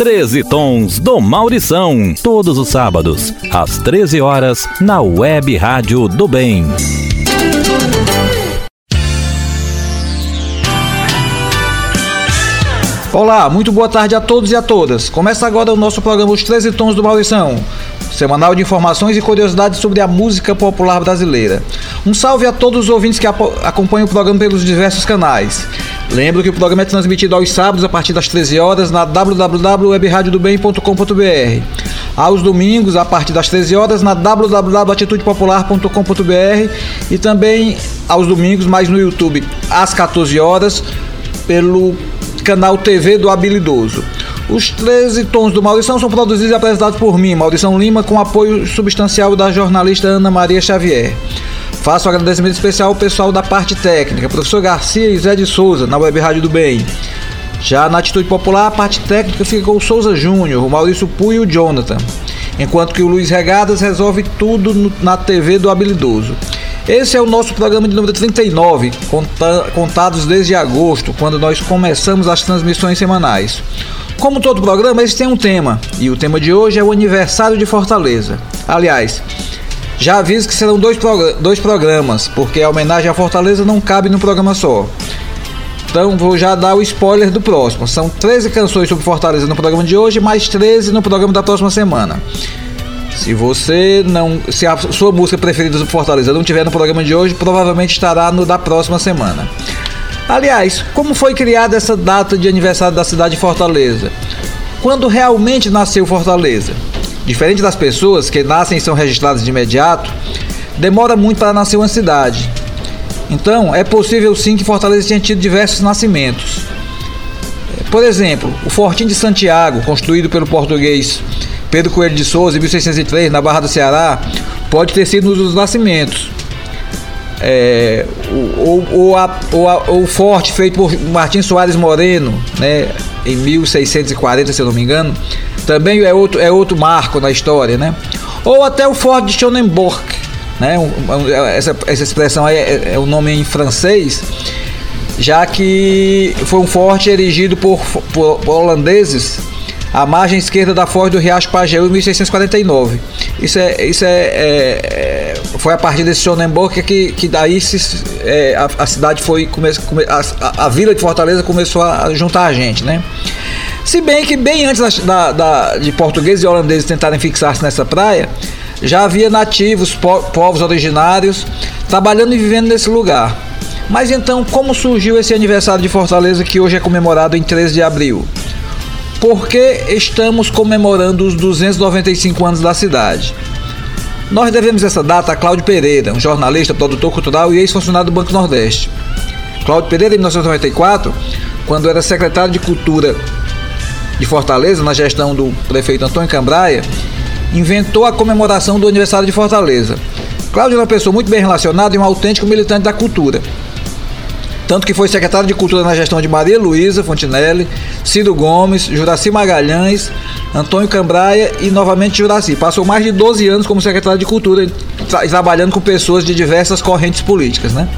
13 Tons do Maurição, todos os sábados, às 13 horas, na Web Rádio do Bem. Olá, muito boa tarde a todos e a todas. Começa agora o nosso programa Os 13 Tons do Maurição, semanal de informações e curiosidades sobre a música popular brasileira. Um salve a todos os ouvintes que acompanham o programa pelos diversos canais. Lembro que o programa é transmitido aos sábados a partir das 13 horas na www.webradiodobem.com.br. Aos domingos, a partir das 13 horas, na www.atitudepopular.com.br e também aos domingos, mais no YouTube, às 14 horas, pelo canal TV do Habilidoso. Os 13 tons do Maurição são produzidos e apresentados por mim, Maurição Lima, com apoio substancial da jornalista Ana Maria Xavier. Faço um agradecimento especial ao pessoal da parte técnica, professor Garcia e Zé de Souza, na Web Rádio do Bem. Já na Atitude Popular, a parte técnica fica com o Souza Júnior, o Maurício Pui e o Jonathan. Enquanto que o Luiz Regadas resolve tudo na TV do Habilidoso. Esse é o nosso programa de número 39, contados desde agosto, quando nós começamos as transmissões semanais. Como todo programa, esse tem um tema, e o tema de hoje é o aniversário de Fortaleza. Aliás, já aviso que serão dois, dois programas, porque a homenagem à Fortaleza não cabe num programa só. Então vou já dar o spoiler do próximo. São 13 canções sobre Fortaleza no programa de hoje, mais 13 no programa da próxima semana. Se você não. Se a sua música preferida do Fortaleza não tiver no programa de hoje, provavelmente estará no da próxima semana. Aliás, como foi criada essa data de aniversário da cidade de Fortaleza? Quando realmente nasceu Fortaleza? Diferente das pessoas que nascem e são registradas de imediato, demora muito para nascer uma cidade. Então, é possível sim que Fortaleza tenha tido diversos nascimentos. Por exemplo, o Fortim de Santiago, construído pelo português Pedro Coelho de Souza, em 1603, na Barra do Ceará, pode ter sido um dos nascimentos. É, o, o, forte feito por Martim Soares Moreno, né, em 1640, se eu não me engano, também é outro, é outro marco na história, né? Ou até o forte de Schonenborg, né? essa, essa expressão aí é, é o nome em francês, já que foi um forte erigido por, por, por holandeses à margem esquerda da foz do Riacho Pajeú em 1649. Isso é, isso é, é, é foi a partir desse Schonenberg que, que daí se, é, a, a, cidade foi come, a, a, vila de Fortaleza começou a juntar a gente, né? Se bem que bem antes da, da, de portugueses e holandeses tentarem fixar-se nessa praia, já havia nativos, po, povos originários, trabalhando e vivendo nesse lugar. Mas então, como surgiu esse aniversário de Fortaleza que hoje é comemorado em 13 de abril? Porque estamos comemorando os 295 anos da cidade. Nós devemos essa data a Cláudio Pereira, um jornalista, produtor cultural e ex-funcionário do Banco Nordeste. Cláudio Pereira, em 1994, quando era secretário de Cultura de Fortaleza, na gestão do prefeito Antônio Cambraia, inventou a comemoração do aniversário de Fortaleza. Cláudio era uma pessoa muito bem relacionada e um autêntico militante da cultura tanto que foi secretário de Cultura na gestão de Maria Luísa Fontinelli, Ciro Gomes, Juraci Magalhães, Antônio Cambraia e novamente Juraci. Passou mais de 12 anos como secretário de Cultura, tra trabalhando com pessoas de diversas correntes políticas, né?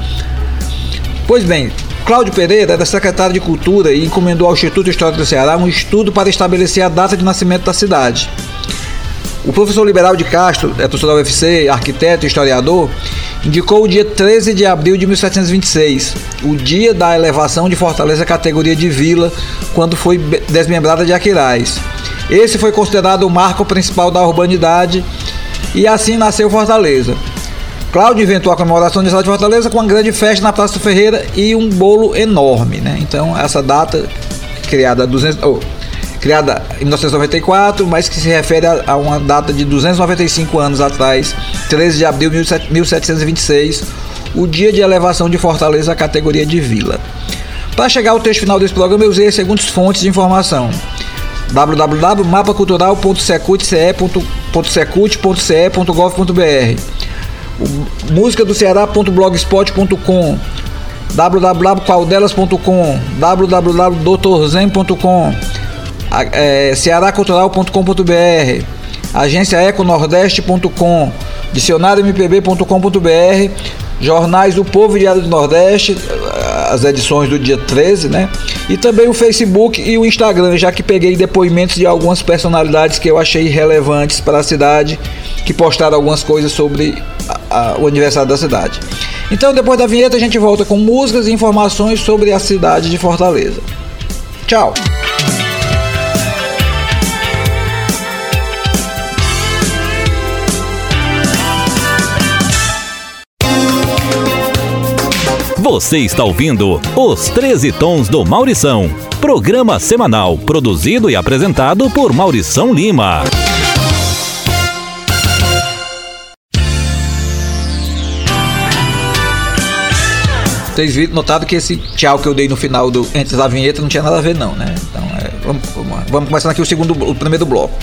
Pois bem, Cláudio Pereira era secretário de Cultura e encomendou ao Instituto Histórico do Ceará um estudo para estabelecer a data de nascimento da cidade. O professor Liberal de Castro, é professor da UFC, arquiteto e historiador, indicou o dia 13 de abril de 1726, o dia da elevação de Fortaleza à categoria de vila, quando foi desmembrada de Aquiraz. Esse foi considerado o marco principal da urbanidade e assim nasceu Fortaleza. Cláudio inventou a comemoração de cidade de Fortaleza com uma grande festa na Praça do Ferreira e um bolo enorme, né? Então essa data criada 200, oh, criada em 1994, mas que se refere a, a uma data de 295 anos atrás, 13 de abril de 1726, o dia de elevação de Fortaleza à categoria de vila. Para chegar ao texto final desse programa, eu usei as seguintes fontes de informação: www.mapacultural.secult.ce.gov.br música do Ceará.blogspot.com www.qualdelas.com www.doutorzen.com é, cearacultural.com.br, agência econordeste.com, dicionariompb.com.br, jornais do Povo Diário do Nordeste, as edições do dia 13, né? E também o Facebook e o Instagram, já que peguei depoimentos de algumas personalidades que eu achei relevantes para a cidade, que postaram algumas coisas sobre a, a, o aniversário da cidade. Então, depois da vinheta, a gente volta com músicas e informações sobre a cidade de Fortaleza. Tchau! Você está ouvindo Os 13 Tons do Maurição, programa semanal produzido e apresentado por Maurição Lima. Vocês viram, notado que esse tchau que eu dei no final do antes da vinheta não tinha nada a ver não, né? Então, é, vamos, vamos, começar aqui o segundo, o primeiro bloco.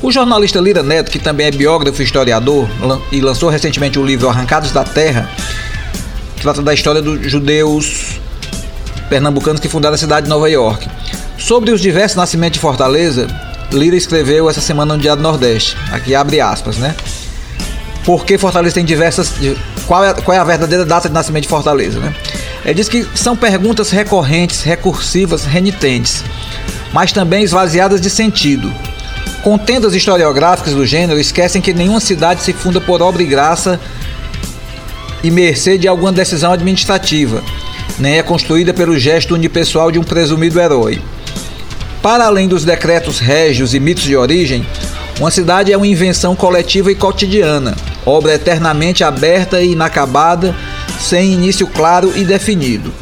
O jornalista Lira Neto, que também é biógrafo e historiador e lançou recentemente o livro Arrancados da Terra, trata da história dos judeus pernambucanos que fundaram a cidade de Nova York. Sobre os diversos nascimentos de Fortaleza, Lira escreveu essa semana no Diário Nordeste. Aqui abre aspas, né? Porque Fortaleza tem diversas. Qual é, qual é a verdadeira data de nascimento de Fortaleza, né? Ele diz que são perguntas recorrentes, recursivas, renitentes, mas também esvaziadas de sentido. Contendas historiográficas do gênero esquecem que nenhuma cidade se funda por obra e graça e mercê de alguma decisão administrativa, nem é construída pelo gesto unipessoal de um presumido herói. Para além dos decretos régios e mitos de origem, uma cidade é uma invenção coletiva e cotidiana, obra eternamente aberta e inacabada, sem início claro e definido.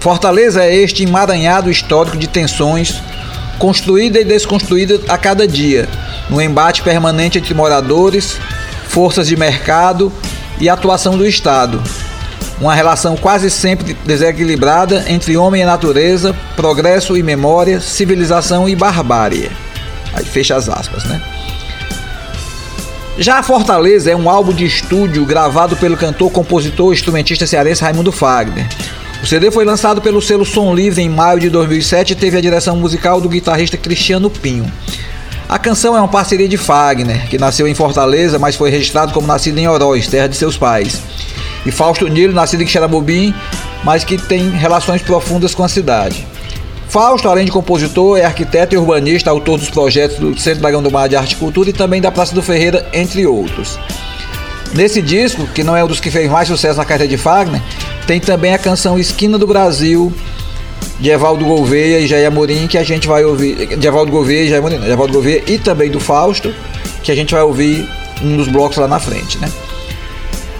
Fortaleza é este emaranhado histórico de tensões, construída e desconstruída a cada dia, no embate permanente entre moradores, forças de mercado e atuação do Estado. Uma relação quase sempre desequilibrada entre homem e natureza, progresso e memória, civilização e barbárie. Aí fecha as aspas, né? Já a Fortaleza é um álbum de estúdio gravado pelo cantor, compositor e instrumentista cearense Raimundo Fagner. O CD foi lançado pelo selo Som Livre em maio de 2007 e teve a direção musical do guitarrista Cristiano Pinho. A canção é uma parceria de Fagner, que nasceu em Fortaleza, mas foi registrado como nascido em Oroz, terra de seus pais. E Fausto Nilo, nascido em Xerabubim, mas que tem relações profundas com a cidade. Fausto, além de compositor, é arquiteto e urbanista, autor dos projetos do Centro Dragão do Mar de Arte e Cultura e também da Praça do Ferreira, entre outros. Nesse disco, que não é um dos que fez mais sucesso na carreira de Fagner, tem também a canção Esquina do Brasil, de Evaldo Gouveia e Jair Amorim, que a gente vai ouvir. De Evaldo Gouveia e Jair Amorim, de Evaldo Gouveia e também do Fausto, que a gente vai ouvir nos blocos lá na frente, né?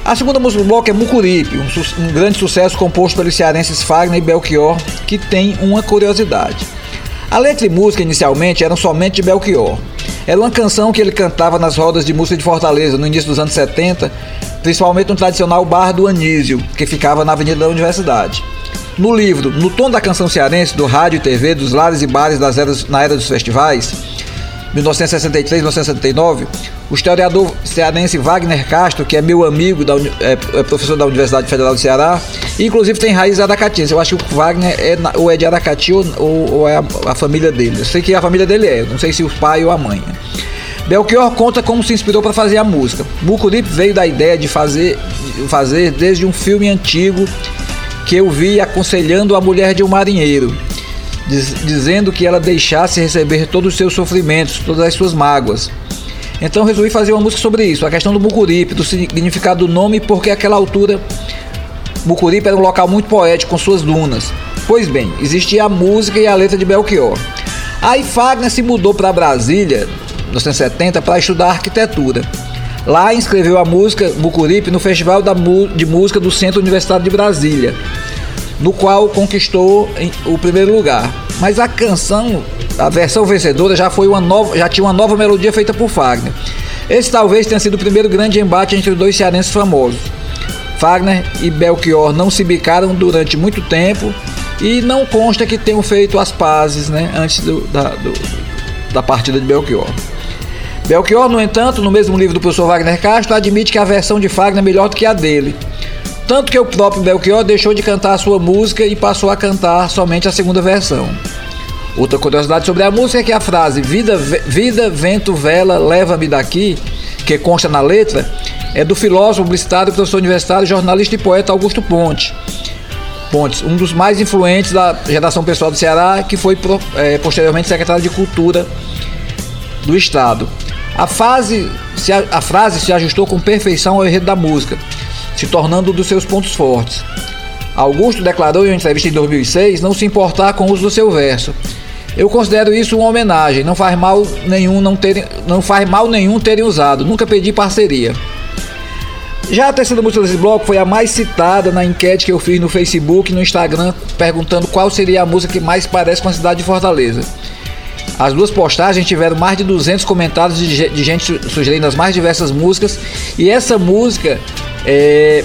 A segunda música do bloco é Mucuripe, um, um grande sucesso composto pelos cearenses Fagner e Belchior, que tem uma curiosidade. A letra e música inicialmente eram somente de Belchior. Era uma canção que ele cantava nas rodas de música de Fortaleza no início dos anos 70, principalmente no tradicional bar do Anísio, que ficava na Avenida da Universidade. No livro No Tom da Canção Cearense, do Rádio e TV, dos lares e bares das eras, na era dos festivais, 1963-1979, o historiador cearense Wagner Castro, que é meu amigo, da, é, é, professor da Universidade Federal do Ceará, e inclusive tem raízes aracatinas. Eu acho que o Wagner é, ou é de Aracati ou, ou é a, a, família dele. Eu sei que a família dele é, não sei se o pai ou a mãe. Belchior conta como se inspirou para fazer a música. Mucuripe veio da ideia de fazer, fazer desde um filme antigo que eu vi aconselhando a mulher de um marinheiro, diz, dizendo que ela deixasse receber todos os seus sofrimentos, todas as suas mágoas. Então resolvi fazer uma música sobre isso, a questão do Mucuripe, do significado do nome, porque àquela altura Mucuripe era um local muito poético com suas dunas. Pois bem, existia a música e a letra de Belchior. Aí Fagner se mudou para Brasília, nos 1970, para estudar arquitetura. Lá inscreveu a música Mucuripe no Festival de Música do Centro Universitário de Brasília, no qual conquistou o primeiro lugar. Mas a canção, a versão vencedora já foi uma nova, já tinha uma nova melodia feita por Fagner. Esse talvez tenha sido o primeiro grande embate entre os dois cearenses famosos. Fagner e Belchior não se bicaram durante muito tempo e não consta que tenham feito as pazes né, antes do, da, do, da partida de Belchior. Belchior, no entanto, no mesmo livro do professor Wagner Castro, admite que a versão de Fagner é melhor do que a dele. Tanto que o próprio Belchior deixou de cantar a sua música e passou a cantar somente a segunda versão. Outra curiosidade sobre a música é que a frase Vida, vida vento, vela, leva-me daqui, que consta na letra, é do filósofo, publicitário, professor universitário, jornalista e poeta Augusto Ponte. Pontes, um dos mais influentes da geração pessoal do Ceará, que foi é, posteriormente secretário de Cultura do Estado. A, fase, a frase se ajustou com perfeição ao enredo da música, se tornando um dos seus pontos fortes. Augusto declarou em uma entrevista em 2006 não se importar com o uso do seu verso. Eu considero isso uma homenagem, não faz mal nenhum não terem, não faz mal nenhum terem usado, nunca pedi parceria. Já a terceira música desse bloco foi a mais citada na enquete que eu fiz no Facebook e no Instagram, perguntando qual seria a música que mais parece com a cidade de Fortaleza. As duas postagens tiveram mais de 200 comentários de, de gente sugerindo as mais diversas músicas. E essa música é,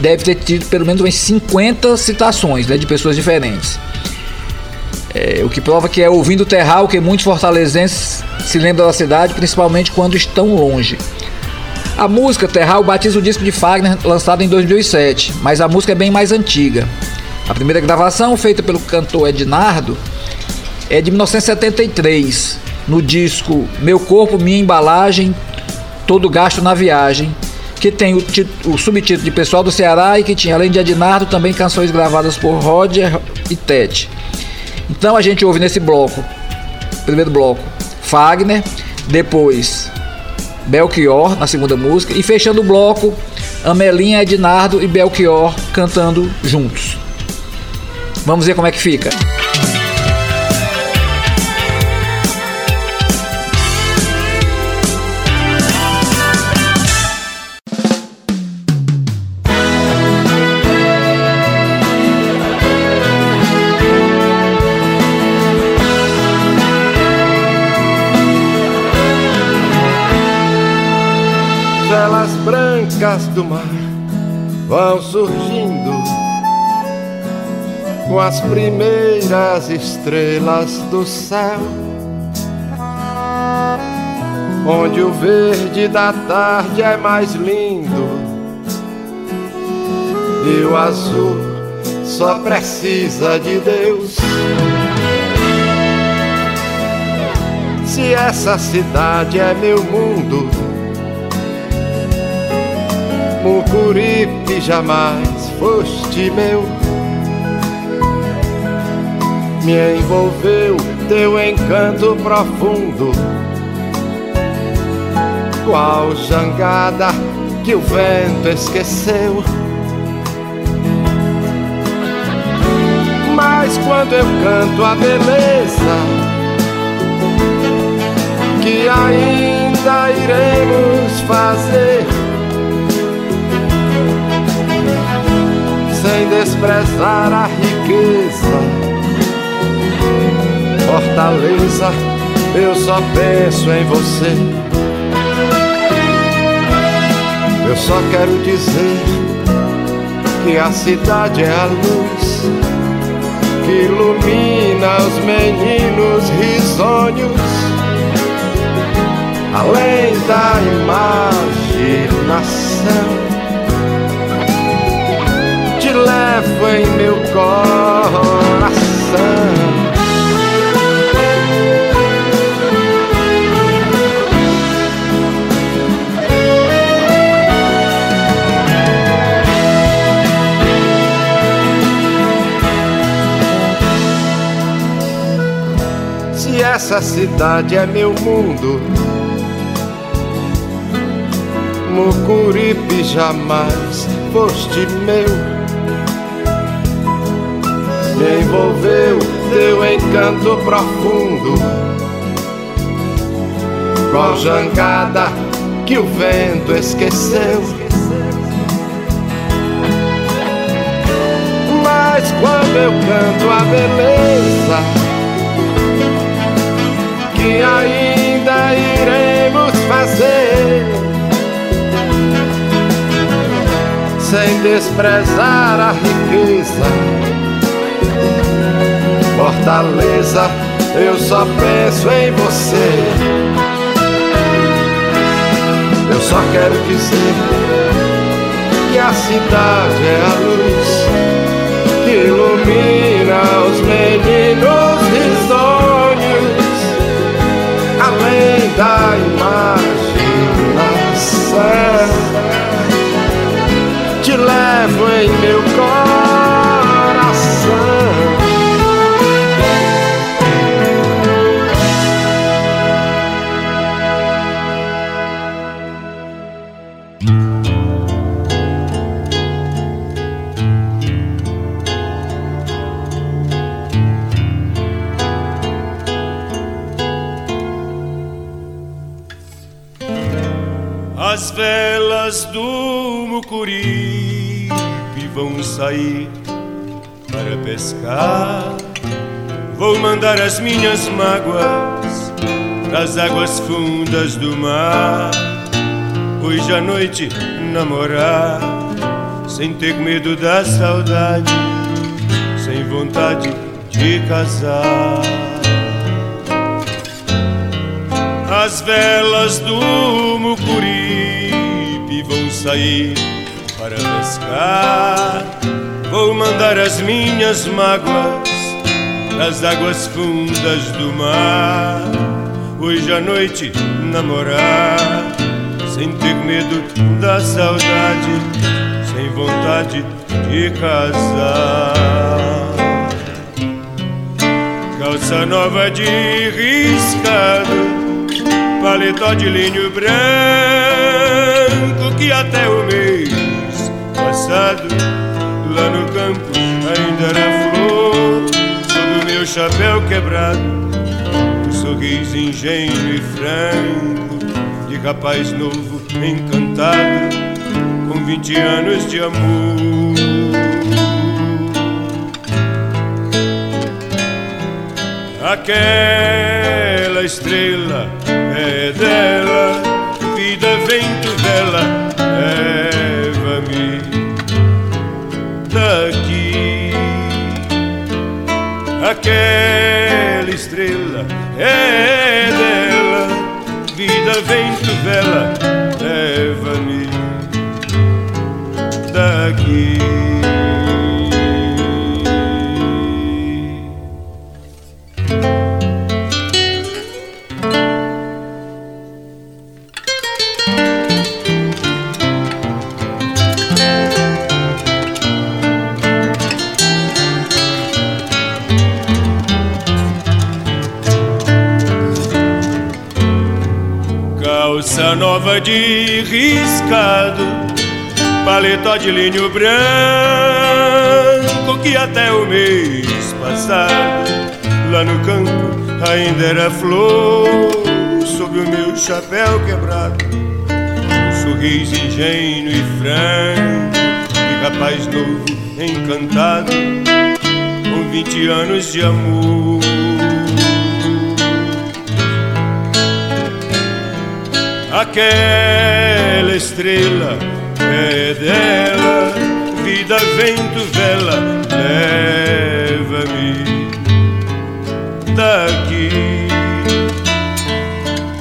deve ter tido pelo menos umas 50 citações né, de pessoas diferentes. É, o que prova que é ouvindo o terral que muitos fortalezenses se lembram da cidade, principalmente quando estão longe. A música Terral batiza o disco de Fagner lançado em 2007, mas a música é bem mais antiga. A primeira gravação, feita pelo cantor Ednardo, é de 1973, no disco Meu Corpo, Minha Embalagem, Todo Gasto na Viagem, que tem o, o, subtítulo de Pessoal do Ceará e que tinha, além de Ednardo, também canções gravadas por Roger e Tete. Então a gente ouve nesse bloco, primeiro bloco, Fagner, depois Belchior na segunda música e fechando o bloco, Amelinha, Ednardo e Belchior cantando juntos. Vamos ver como é que fica. Brancas do mar vão surgindo com as primeiras estrelas do céu, onde o verde da tarde é mais lindo e o azul só precisa de Deus. Se essa cidade é meu mundo, Mucuripe jamais foste meu. Me envolveu teu encanto profundo, qual jangada que o vento esqueceu. Mas quando eu canto a beleza que ainda iremos fazer desprezar a riqueza. Fortaleza, eu só penso em você. Eu só quero dizer que a cidade é a luz que ilumina os meninos risonhos, além da imaginação levo em meu coração. Se essa cidade é meu mundo, Mucuripe jamais foste meu me envolveu teu encanto profundo, qual jangada que o vento esqueceu. Mas quando eu canto a beleza que ainda iremos fazer. Sem desprezar a riqueza Fortaleza, eu só penso em você. Eu só quero dizer que a cidade é a luz que ilumina os meninos risonhos, além da imaginação. Te levo em meu coração. Sair para pescar. Vou mandar as minhas mágoas das águas fundas do mar. Hoje à noite namorar, sem ter medo da saudade, sem vontade de casar. As velas do Mucuripe vão sair para pescar. Vou mandar as minhas mágoas nas águas fundas do mar. Hoje à noite namorar, sem ter medo da saudade, sem vontade de casar. Calça nova de riscado, paletó de linho branco que até o mês passado lá no campo ainda era flor sob o meu chapéu quebrado. Um sorriso ingênuo e franco de rapaz novo encantado com vinte anos de amor. Aquela estrela é dela vida vento dela leva-me daqui. Aquela estrela é dela, vida, vento, vela, leva-me daqui. Calça nova de riscado, paletó de linho branco que até o mês passado lá no campo ainda era flor sob o meu chapéu quebrado. Um sorriso ingênuo e franco de rapaz novo encantado com vinte anos de amor. Aquela estrela é dela, vida, vento, vela, leva-me daqui.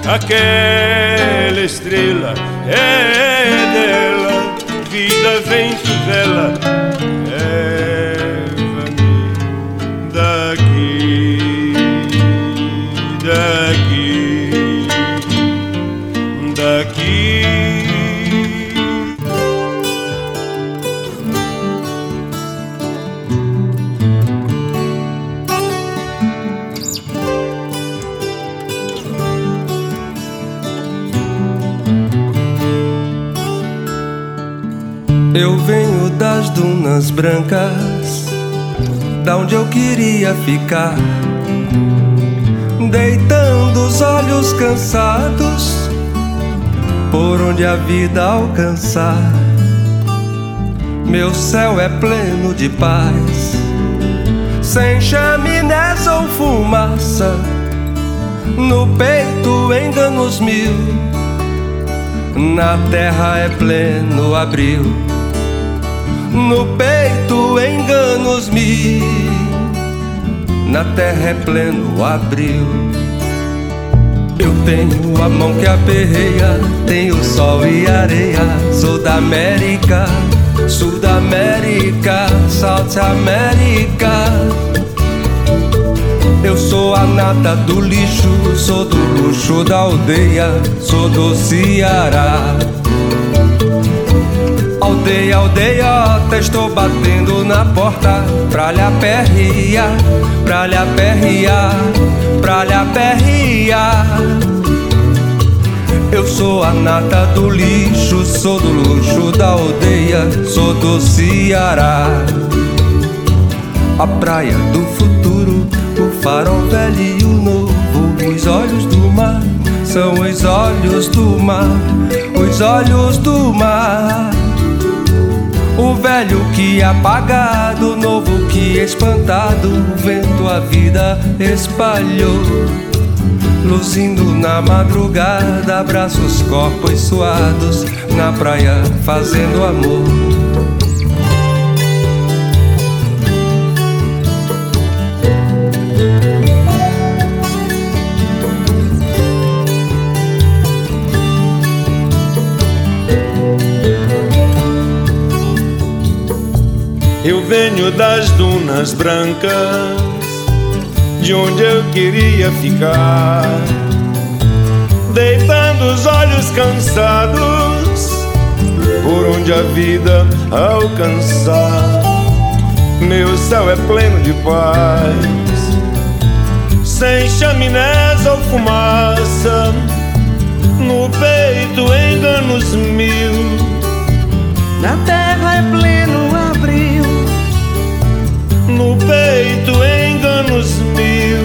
Aquela estrela é dela, vida, vento, vela, leva-me dunas brancas, da onde eu queria ficar, deitando os olhos cansados, por onde a vida alcançar. Meu céu é pleno de paz, sem chaminés ou fumaça, no peito enganos mil, na terra é pleno abril no peito enganos mil, na terra é pleno abril. Eu tenho a mão que aperreia, tenho sol e areia, sou da América, Sul da América, South América. Eu sou a nata do lixo, sou do luxo da aldeia, sou do Ceará. Aldeia, aldeiota, estou batendo na porta pra lhe aperrear, pra lhe aperrear, pra lhe aperrear. Eu sou a nata do lixo, sou do luxo da aldeia, sou do Ceará. A praia do futuro, o farol velho e o novo, os olhos do mar são os olhos do mar, os olhos do mar. O velho que apagado, o novo que espantado, o vento a vida espalhou. Luzindo na madrugada, abraços corpos suados, na praia fazendo amor. Das dunas brancas, de onde eu queria ficar, deitando os olhos cansados, por onde a vida alcançar. Meu céu é pleno de paz, sem chaminés ou fumaça, no peito enganos mil. Na terra é pleno abril no peito enganos mil.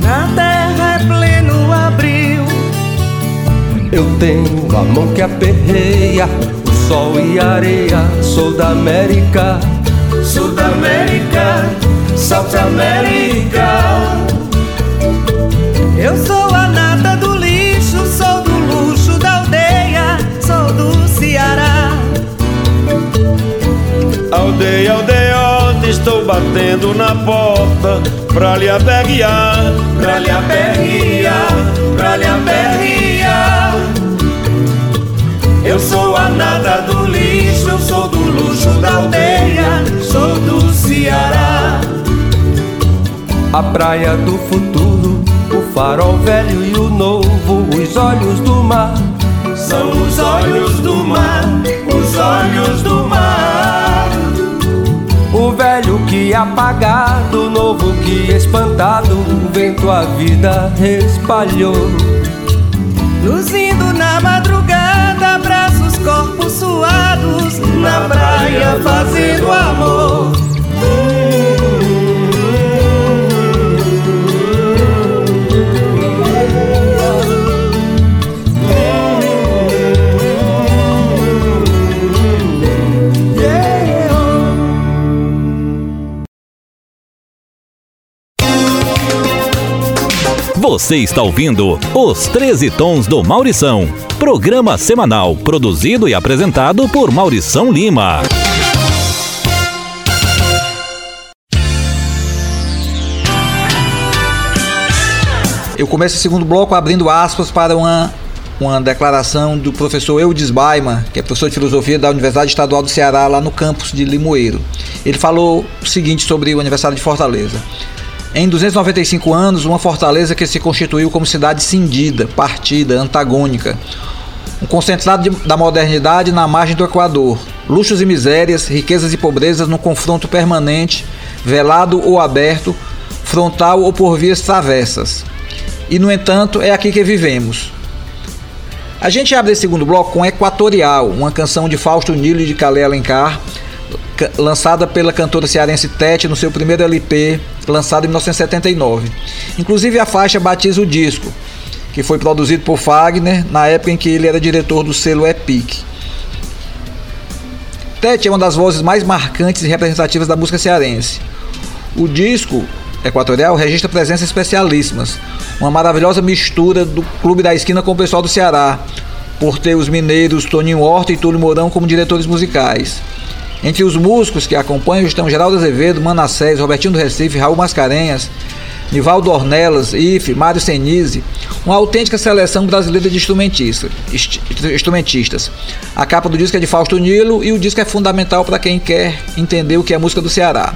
Na terra é pleno abril. Eu tenho a mão que aperreia o sol e a areia. Sou da América, sou da América, South América. Eu sou a nata do lixo, sou do luxo da aldeia, sou do Ceará. Aldeia, aldeia, estou batendo na porta pra lhe aperrear, pra lhe aperrear, pra lhe aperrear. Eu sou a nada do lixo, eu sou do luxo da aldeia, sou do Ceará. A praia do futuro, o farol velho e o novo, os olhos do mar. São os olhos do mar, os olhos do mar. Que apagado, novo que espantado, o vento a vida espalhou. Luzindo na madrugada, abraços, corpos suados, na praia fazendo amor. Você está ouvindo Os 13 Tons do Maurição. Programa semanal produzido e apresentado por Maurição Lima. Eu começo o segundo bloco abrindo aspas para uma, uma declaração do professor Eudes Baima, que é professor de filosofia da Universidade Estadual do Ceará, lá no campus de Limoeiro. Ele falou o seguinte sobre o aniversário de Fortaleza. Em 295 anos, uma fortaleza que se constituiu como cidade cindida, partida, antagônica. Um concentrado de, da modernidade na margem do Equador. Luxos e misérias, riquezas e pobrezas num confronto permanente, velado ou aberto, frontal ou por vias travessas. E, no entanto, é aqui que vivemos. A gente abre esse segundo bloco com Equatorial, uma canção de Fausto Nilo e de Calé Alencar, lançada pela cantora cearense Tete no seu primeiro LP, lançado em 1979. Inclusive a faixa batiza o disco, que foi produzido por Fagner na época em que ele era diretor do selo Epic. Tete é uma das vozes mais marcantes e representativas da música cearense. O disco Equatorial registra presenças especialíssimas, uma maravilhosa mistura do Clube da Esquina com o pessoal do Ceará, por ter os mineiros Toninho Horta e Túlio Mourão como diretores musicais. Entre os músicos que acompanham estão Geraldo Azevedo, Manassés, Robertinho do Recife, Raul Mascarenhas, Nivaldo Ornelas, Ife, Mário Senise, uma autêntica seleção brasileira de instrumentistas. instrumentistas. A capa do disco é de Fausto Nilo e o disco é fundamental para quem quer entender o que é música do Ceará.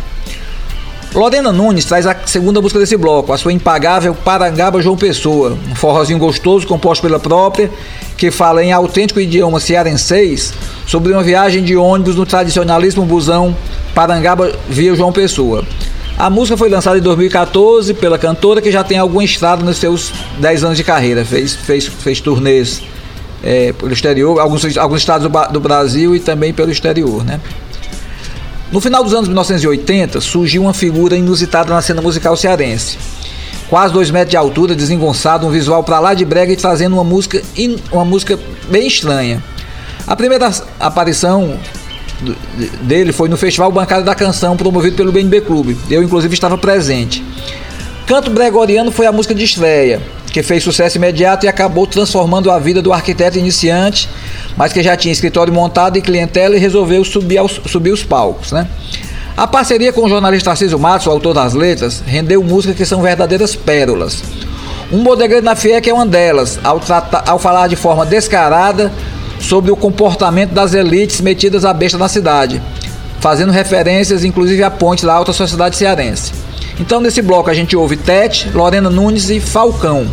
Lorena Nunes traz a segunda música desse bloco, a sua impagável Parangaba João Pessoa, um forrozinho gostoso composto pela própria, que fala em autêntico idioma cearenseis sobre uma viagem de ônibus no tradicionalismo busão Parangaba via João Pessoa. A música foi lançada em 2014 pela cantora que já tem alguma estrada nos seus 10 anos de carreira, fez, fez, fez turnês é, pelo exterior, alguns, alguns estados do, do Brasil e também pelo exterior, né? No final dos anos 1980, surgiu uma figura inusitada na cena musical cearense. quase dois metros de altura, desengonçado, um visual pra lá de brega e trazendo uma música, uma música bem estranha. A primeira aparição dele foi no Festival Bancário da Canção, promovido pelo BNB Clube. Eu, inclusive, estava presente. Canto Gregoriano foi a música de estreia, que fez sucesso imediato e acabou transformando a vida do arquiteto iniciante, mas que já tinha escritório montado e clientela e resolveu subir, aos, subir os palcos. Né? A parceria com o jornalista Tarcísio Matos, o autor das letras, rendeu músicas que são verdadeiras pérolas. Um Bodegredo na FIEC é uma delas, ao, tratar, ao falar de forma descarada sobre o comportamento das elites metidas à besta na cidade, fazendo referências inclusive à ponte da alta sociedade cearense. Então nesse bloco a gente ouve Tete, Lorena Nunes e Falcão.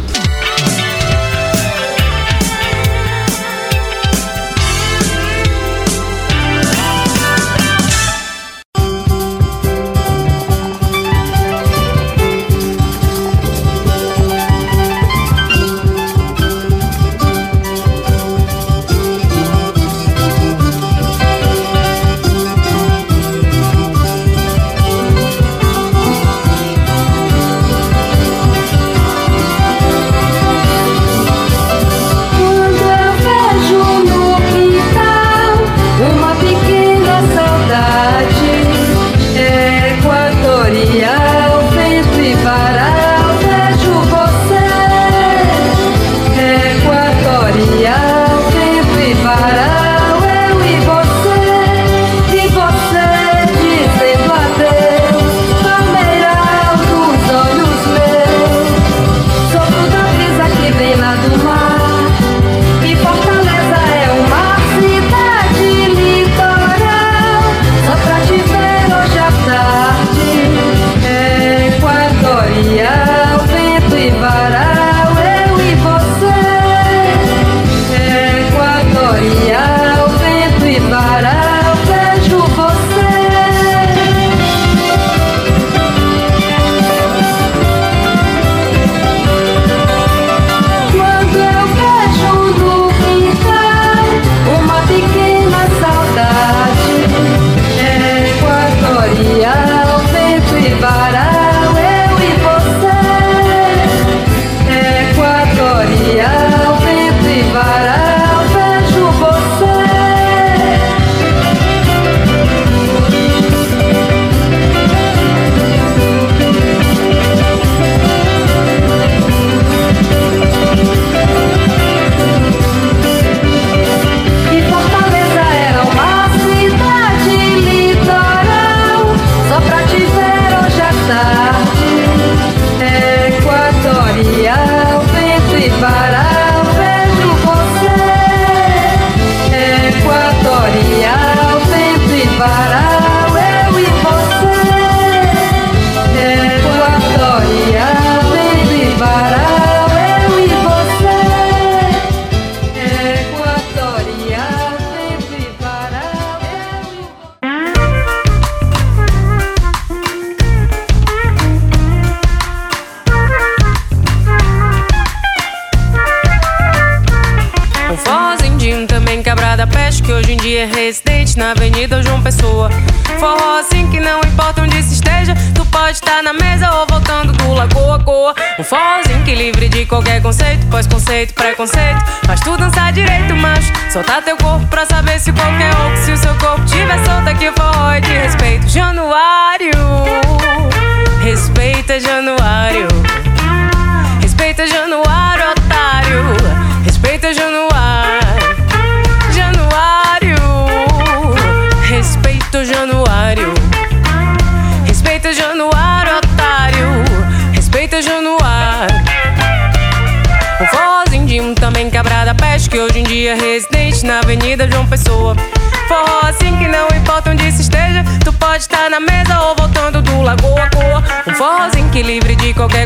Soltar teu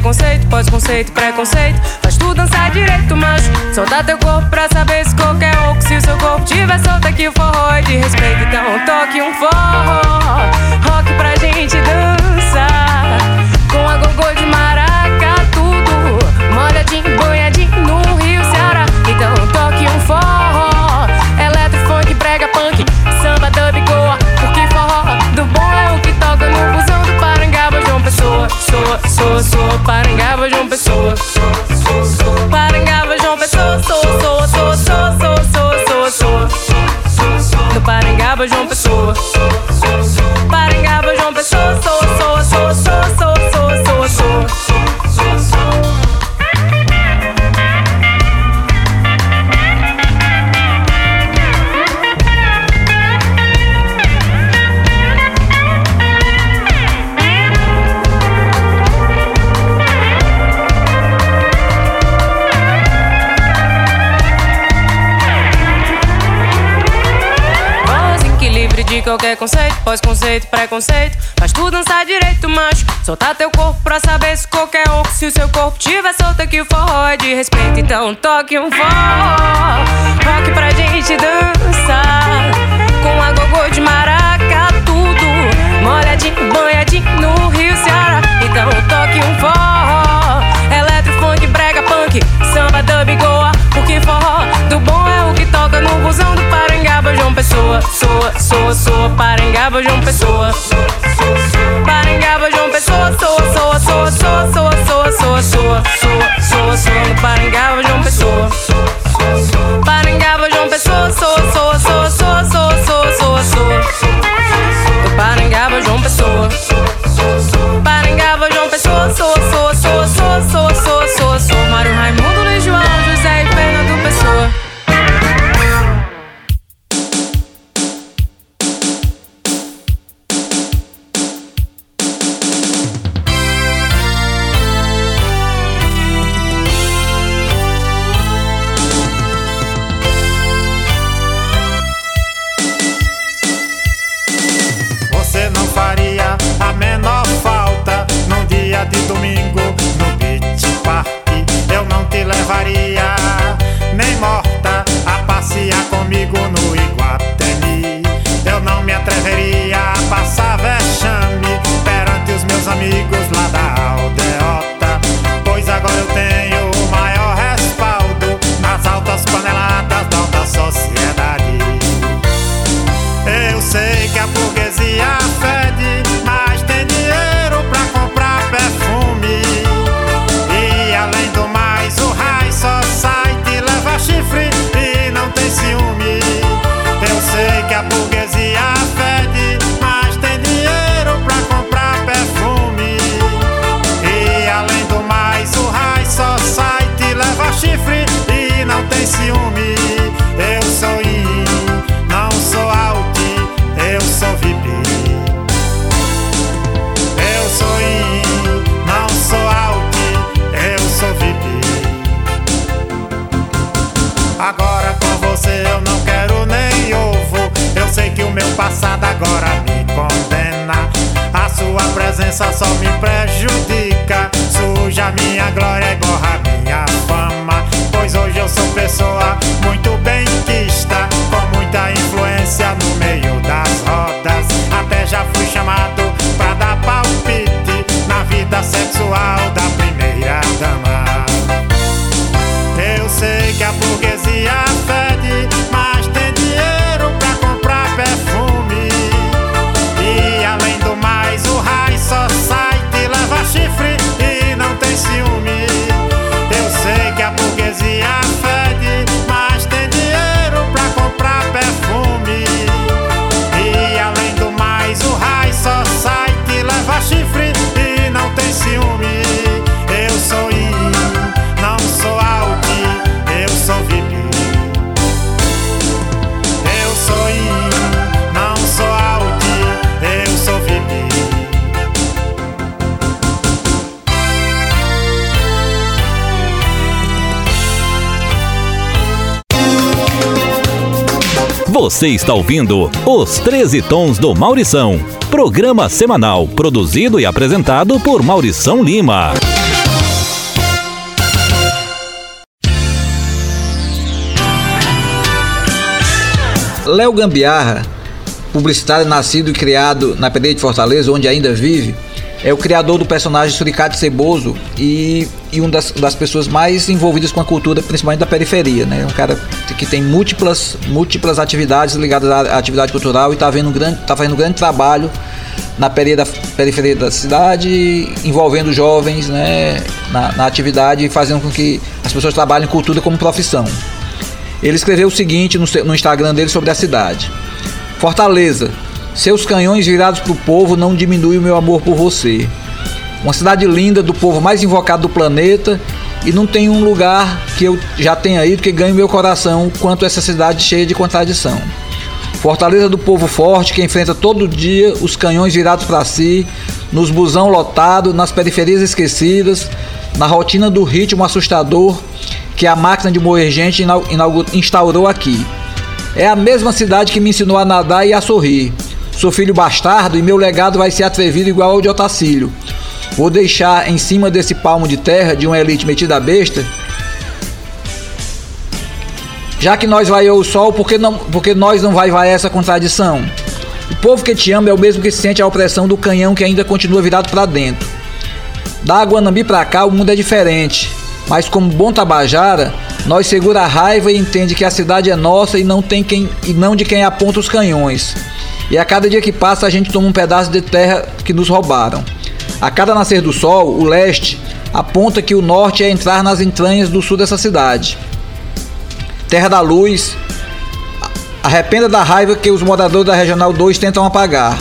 de qualquer conceito, pós-conceito, preconceito. Faz tu dançar direito, macho. Soltar teu corpo pra saber se qualquer ou se o seu corpo tiver solto aqui o forró é de respeito. Então toque um forró, qualquer conceito, pós-conceito, preconceito. Faz tudo dançar direito, macho. Soltar teu corpo pra saber se qualquer um. Se o seu corpo tiver solto aqui, o forró é de respeito. Então toque um forró. Rock pra gente dançar. Com a gogô de maraca, tudo. Molhadinho, banhadinho no Rio Ceará. Então toque um forró. Eletro, funk, brega, punk. Samba, dub, goa. Porque forró do bom é o que toca no busão do Pessoa. Soa, soa, soa. Parangaba, João Pessoa. Parangaba, João Pessoa. Soa, soa, soa, soa, soa, soa, soa, soa, soa, soa, soa. Parangaba, João Pessoa. Você está ouvindo Os 13 Tons do Maurição. Programa semanal produzido e apresentado por Maurição Lima. Léo Gambiarra, publicitário nascido e criado na Pereira de Fortaleza, onde ainda vive, é o criador do personagem Suricate Ceboso e, e uma das, das pessoas mais envolvidas com a cultura, principalmente da periferia. Né? Um cara que tem múltiplas, múltiplas atividades ligadas à atividade cultural e está um grande, tá fazendo um grande trabalho na periferia da, cidade, envolvendo jovens né, na, na atividade e fazendo com que as pessoas trabalhem cultura como profissão. Ele escreveu o seguinte no, no Instagram dele sobre a cidade: Fortaleza, seus canhões virados para o povo não diminuem o meu amor por você. Uma cidade linda do povo mais invocado do planeta e não tem um lugar que eu já tenha ido que ganhe meu coração quanto essa cidade cheia de contradição. Fortaleza do povo forte que enfrenta todo dia os canhões virados para si, nos busão lotado, nas periferias esquecidas, na rotina do ritmo assustador que a máquina de moer gente instaurou aqui. É a mesma cidade que me ensinou a nadar e a sorrir. Sou filho bastardo e meu legado vai ser atrevido igual ao de Otacílio. Vou deixar em cima desse palmo de terra de uma elite metida besta. Já que nós vai o sol, por que, não, porque nós não vai vai essa contradição? O povo que te ama é o mesmo que sente a opressão do canhão que ainda continua virado para dentro. Da Guanambi para cá o mundo é diferente, mas como bom tabajara, nós segura a raiva e entende que a cidade é nossa e não tem quem e não de quem aponta os canhões. E a cada dia que passa a gente toma um pedaço de terra que nos roubaram. A cada nascer do sol, o leste aponta que o norte é entrar nas entranhas do sul dessa cidade. Terra da Luz, arrependa da raiva que os moradores da Regional 2 tentam apagar.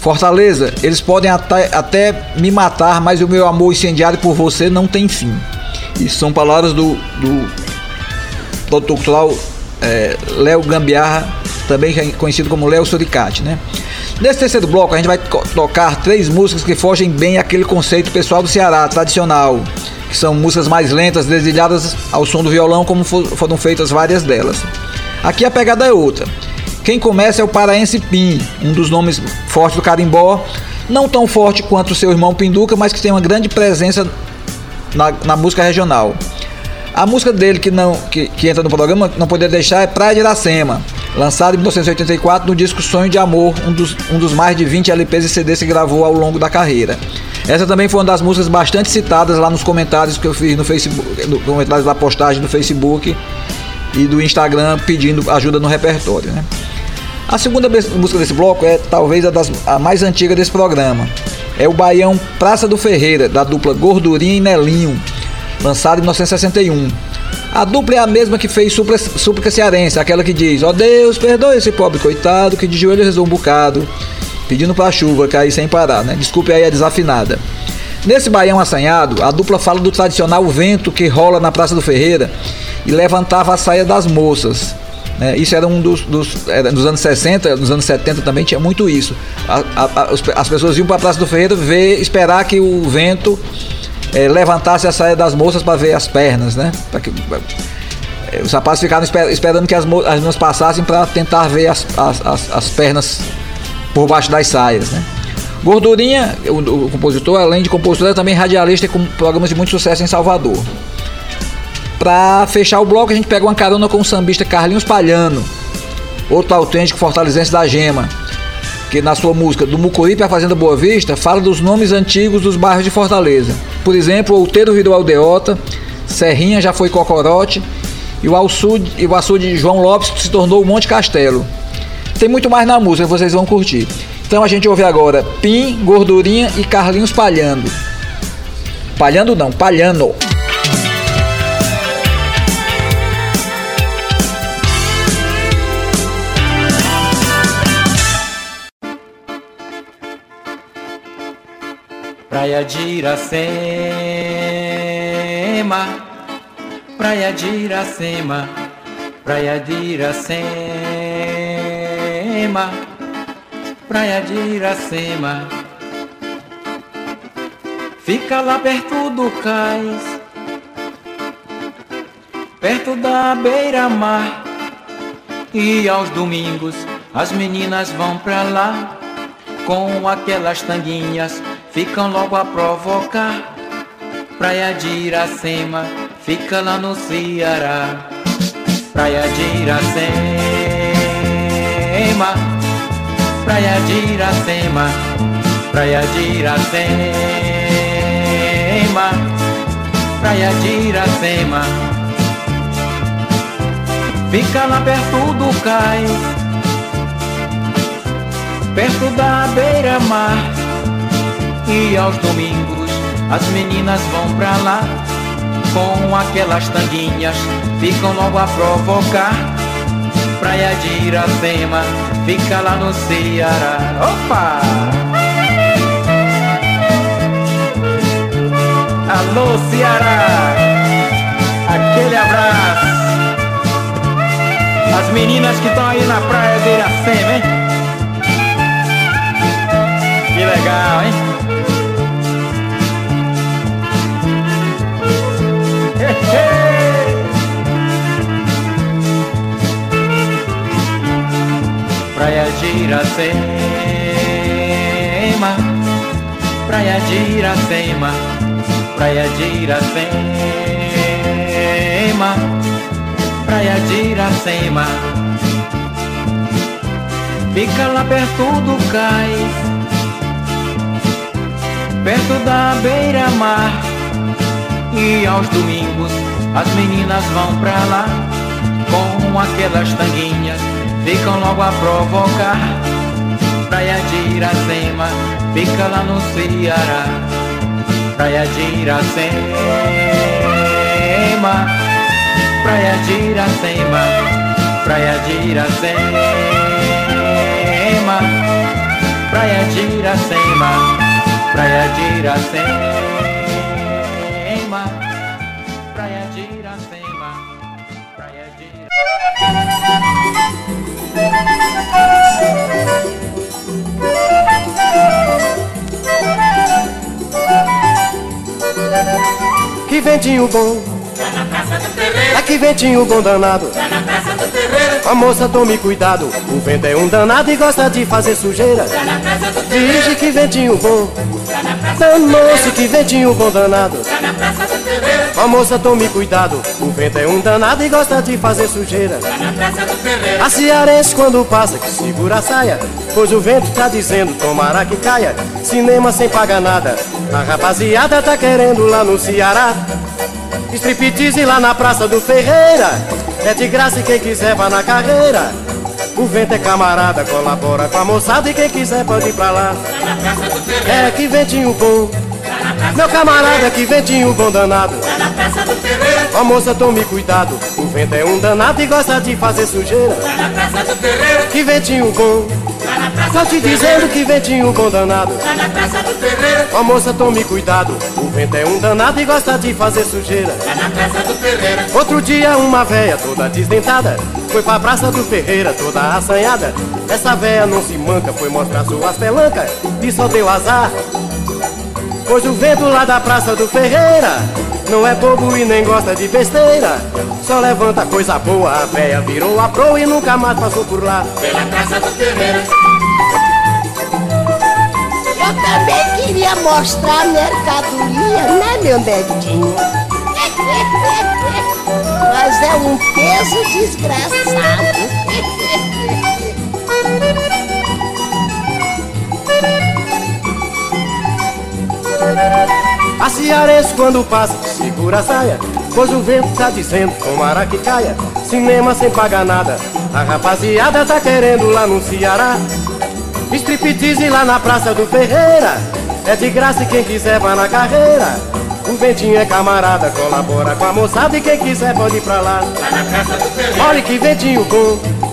Fortaleza, eles podem até, até me matar, mas o meu amor incendiário por você não tem fim. Isso são palavras do, do produtor cultural é, Léo Gambiarra, também conhecido como Léo Suricati, né? Nesse terceiro bloco, a gente vai tocar três músicas que fogem bem aquele conceito pessoal do Ceará, tradicional, que são músicas mais lentas, desilhadas ao som do violão, como foram feitas várias delas. Aqui a pegada é outra. Quem começa é o paraense Pim, um dos nomes fortes do carimbó, não tão forte quanto seu irmão Pinduca, mas que tem uma grande presença na, na música regional. A música dele que, não, que, que entra no programa, não poderia deixar, é Praia de Iracema, lançado em 1984 no disco Sonho de Amor, um dos, um dos mais de 20 LPs e CDs que gravou ao longo da carreira. Essa também foi uma das músicas bastante citadas lá nos comentários que eu fiz no Facebook, no comentários da postagem do Facebook e do Instagram pedindo ajuda no repertório. Né? A segunda música desse bloco é talvez a, das, a mais antiga desse programa. É o Baião Praça do Ferreira, da dupla Gordurinha e Nelinho, lançado em 1961. A dupla é a mesma que fez Súplica, Cearense, aquela que diz: Ó oh Deus, perdoe esse pobre coitado que de joelho rezou um bocado, pedindo pra chuva cair sem parar, né? Desculpe aí a desafinada. Nesse baião assanhado, a dupla fala do tradicional vento que rola na Praça do Ferreira e levantava a saia das moças. Né? Isso era um dos, dos era, nos anos 60, nos anos 70 também tinha muito isso. A, a, as pessoas iam para a Praça do Ferreira ver, esperar que o vento é, levantasse a saia das moças para ver as pernas, né? Que, é, os rapazes ficaram esper, esperando que as, as meninas passassem para tentar ver as, as, as, as, pernas por baixo das saias, né? Gordurinha, o, o compositor, além de compositor, é também radialista com programas de muito sucesso em Salvador. Para fechar o bloco, a gente pega uma carona com o sambista Carlinhos Palhano, outro autêntico fortalezense da Gema, que na sua música Do Mucuripe à Fazenda Boa Vista fala dos nomes antigos dos bairros de Fortaleza. Por exemplo, Outeiro virou Aldeota, Serrinha já foi Cocorote e o açude, o açude de João Lopes se tornou Monte Castelo. Tem muito mais na música, vocês vão curtir. Então a gente ouve agora Pim, Gordurinha e Carlinhos Palhando. Palhando não, Palhando. Praia de Iracema, Praia de Iracema, Praia de Iracema, Praia de Iracema. Fica lá perto do cais, perto da beira-mar. E aos domingos as meninas vão pra lá com aquelas tanguinhas ficam logo a provocar. Praia de Iracema, fica lá no Ceará. Praia de Iracema, Praia de Iracema, Praia de Iracema, Praia de Iracema. Fica lá perto do cais, perto da beira-mar e aos domingos as meninas vão pra lá Com aquelas tanguinhas ficam logo a provocar Praia de Iracema fica lá no Ceará Opa! Alô Ceará! Aquele abraço! As meninas que estão aí na praia de Iracema, hein? Que legal, hein? Praia de Iracema, praia de Iracema, praia de Iracema, praia de Iracema. Fica lá perto do cais, perto da beira-mar. E aos domingos as meninas vão pra lá com aquelas tanguinhas ficam logo a provocar. Praia de Iracema, fica lá no Ceará. Praia de Iracema, Praia de Iracema, Praia de Iracema, Praia de Iracema, Praia de Iracema. Que ventinho bom, Tá na praça do terreiro, ventinho bom danado. tá na praça do terreiro, A moça tome cuidado, o vento é um danado e gosta de fazer sujeira. tá na praça do terreiro, Vige que ventinho bom, tá na praça do danou-se que ventinho bom danado. tá na praça do terreiro, A moça tome cuidado, o vento é um danado e gosta de fazer sujeira. tá na praça do terreiro, A cearense quando passa que segura a saia. Pois o vento tá dizendo tomara que caia. Cinema sem pagar nada. A rapaziada tá querendo lá no Ceará. Striptease lá na Praça do Ferreira. É de graça e quem quiser vá na carreira. O vento é camarada, colabora com a moçada E quem quiser pode ir pra lá. Tá na praça do terreiro, É que ventinho bom Meu camarada, que ventinho bom danado. Tá na praça do terreiro, Ó moça, tome cuidado. O vento é um danado e gosta de fazer sujeira. Tá na praça do terreiro, Que ventinho bom. Tá Tô te dizendo que ventinho bom danado. Tá na praça do terreiro, Ó moça, tome cuidado. O vento é um danado e gosta de fazer sujeira. Tá na praça do terreiro, Outro dia uma véia toda desdentada Foi pra praça do Ferreira toda assanhada. Essa véia não se manca, foi mostrar suas pelancas E só deu azar Pois o vento lá da praça do Ferreira Não é bobo e nem gosta de besteira Só levanta coisa boa, a véia virou a proa E nunca mais passou por lá pela praça do terreiro, Eu também queria mostrar a mercadoria, né, meu netinho? Mas é um peso desgraçado. A cearense quando passa, segura a saia Pois o vento tá dizendo, tomara que caia. Cinema sem pagar nada A rapaziada tá querendo lá no Ceará. Striptease lá na Praça do Ferreira É de graça e quem quiser vá na carreira. O ventinho é camarada, colabora com a moçada E quem quiser pode ir pra lá. Olha que ventinho bom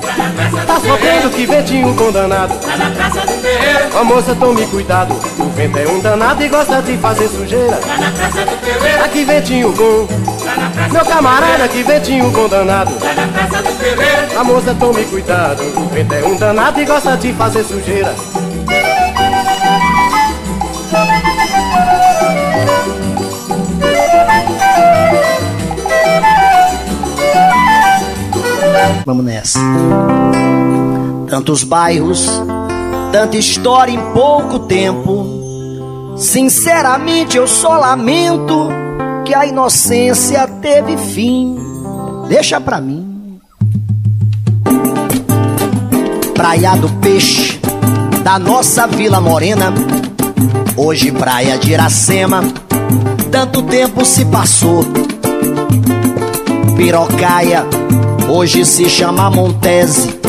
tá sofrendo que ventinho bom danado tá na praça do terreiro, Ó moça, tome cuidado O vento é um danado e gosta de fazer sujeira. Tá na praça do terreiro, Aqui ventinho bom tá Meu camarada, que ventinho bom danado tá na praça do terreiro, A moça tome cuidado O vento é um danado e gosta de fazer sujeira Vamos nessa. Tantos bairros, tanta história em pouco tempo. Sinceramente, eu só lamento que a inocência teve fim. Deixa pra mim. Praia do Peixe, da nossa Vila Morena. Hoje, Praia de Iracema. Tanto tempo se passou. Pirocaia, hoje se chama Montese.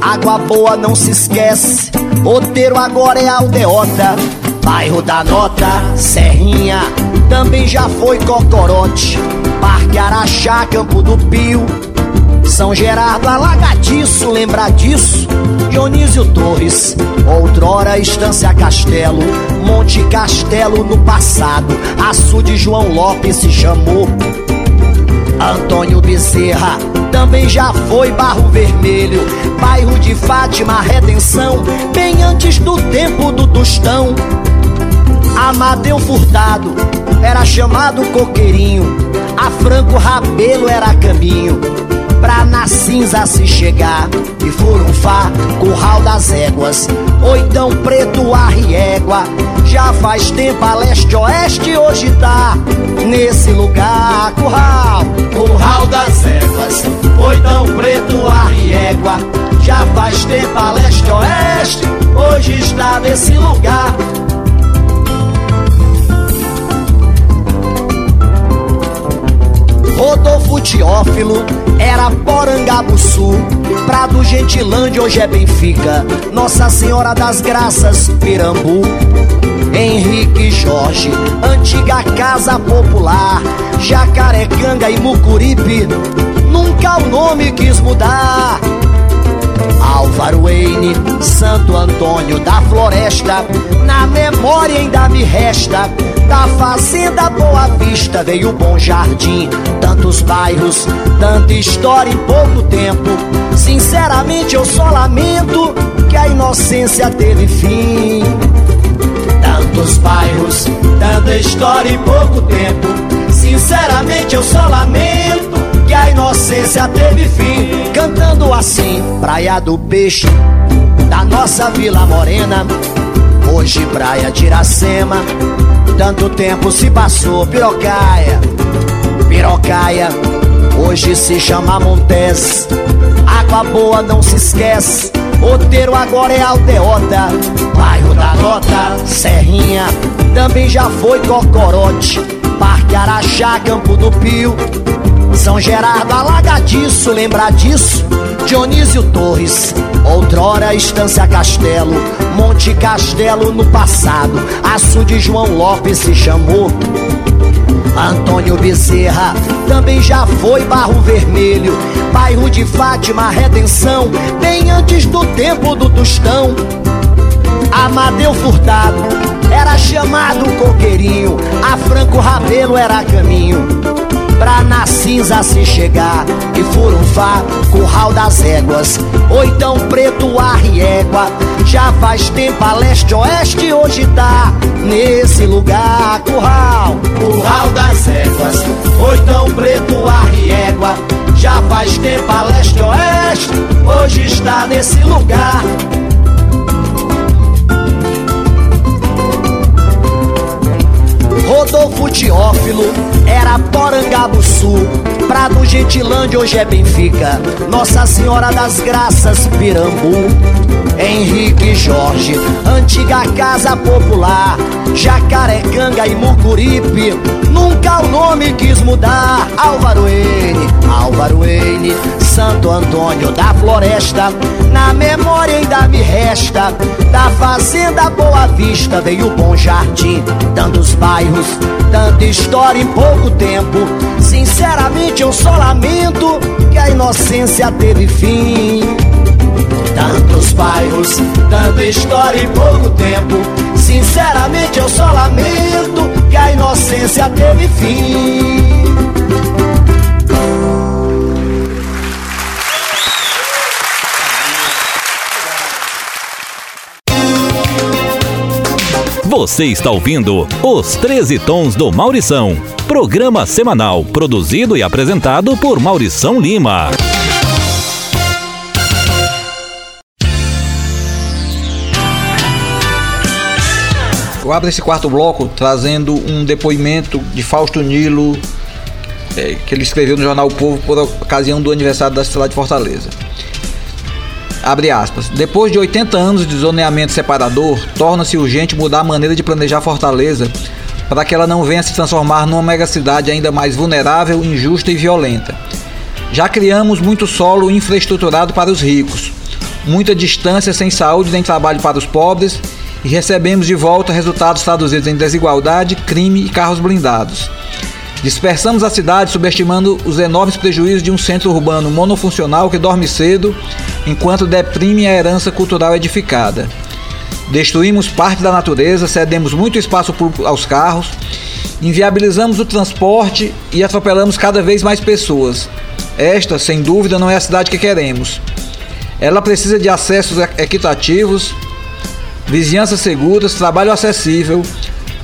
Água boa não se esquece, Oteiro agora é Aldeota. Bairro da Nota, Serrinha, também já foi Cocorote. Parque Araxá, Campo do Pio, São Gerardo Alagadiço, lembra disso? Dionísio Torres, outrora Estância Castelo, Monte Castelo no passado, Açude João Lopes se chamou. Antônio Bezerra também já foi Barro Vermelho, bairro de Fátima Redenção, bem antes do tempo do Tostão. Amadeu Furtado era chamado Coqueirinho, a Franco Rabelo era caminho. Pra na cinza se chegar e furunfar, curral das éguas, ou então preto a riégua. Já faz tempo a leste-oeste hoje tá hoje está nesse lugar. Rodolfo Teófilo era Sul, Prado Gentilândia hoje é Benfica, Nossa Senhora das Graças, Pirambu. Henrique Jorge, antiga Casa Popular, Jacarecanga e Mucuripe, nunca o nome quis mudar. Álvaro Santo Antônio da Floresta, na memória ainda me resta. Da fazenda Boa Vista veio o Bom Jardim, tantos bairros, tanta história em pouco tempo. Sinceramente eu só lamento que a inocência teve fim. Tantos bairros, tanta história em pouco tempo. Sinceramente eu só lamento a inocência teve fim. Cantando assim, Praia do Peixe, da nossa Vila Morena. Hoje, Praia de Iracema. Tanto tempo se passou, Pirocaia, Pirocaia. Hoje se chama Montes. Água boa não se esquece. Oteiro agora é Aldeota. Bairro da Nota, Serrinha. Também já foi Cocorote. Parque Araxá, Campo do Pio. São Gerardo Alagadiço, lembra disso? Dionísio Torres, outrora Estância Castelo, Monte Castelo no passado, açude João Lopes se chamou. Antônio Bezerra também já foi Barro Vermelho, bairro de Fátima, Redenção, bem antes do tempo do Tostão. Amadeu Furtado era chamado Coqueirinho, a Franco Rabelo era caminho pra na cinza se chegar e furunfar curral das éguas, ou então preto a riégua. Já faz tempo a leste-oeste hoje tá nesse lugar, curral, curral das éguas, ou então preto a riégua. Já faz tempo a leste-oeste hoje está nesse lugar. Rodolfo Teófilo era Sul, Prado Gentilândia hoje é Benfica, Nossa Senhora das Graças, Pirambu. Henrique Jorge, antiga Casa Popular, Jacarecanga e Mucuripe, nunca o nome quis mudar. Álvaro N, Álvaro N, Santo Antônio da Floresta, na memória ainda me resta. Da Fazenda Boa Vista veio o Bom Jardim, tantos bairros, tanta história em pouco tempo. Sinceramente eu só lamento que a inocência teve fim. Tantos bairros, tanta história em pouco tempo. Sinceramente eu só lamento que a inocência teve fim. Você está ouvindo Os 13 Tons do Maurição, programa semanal produzido e apresentado por Maurição Lima. Eu abro esse quarto bloco trazendo um depoimento de Fausto Nilo, é, que ele escreveu no jornal o Povo por ocasião do aniversário da cidade de Fortaleza. Abre aspas. Depois de 80 anos de zoneamento separador, torna-se urgente mudar a maneira de planejar Fortaleza para que ela não venha se transformar numa megacidade ainda mais vulnerável, injusta e violenta. Já criamos muito solo infraestruturado para os ricos, muita distância sem saúde nem trabalho para os pobres e recebemos de volta resultados traduzidos em desigualdade, crime e carros blindados. Dispersamos a cidade subestimando os enormes prejuízos de um centro urbano monofuncional que dorme cedo enquanto deprime a herança cultural edificada. Destruímos parte da natureza, cedemos muito espaço aos carros, inviabilizamos o transporte e atropelamos cada vez mais pessoas. Esta, sem dúvida, não é a cidade que queremos. Ela precisa de acessos equitativos, vizinhanças seguras, trabalho acessível,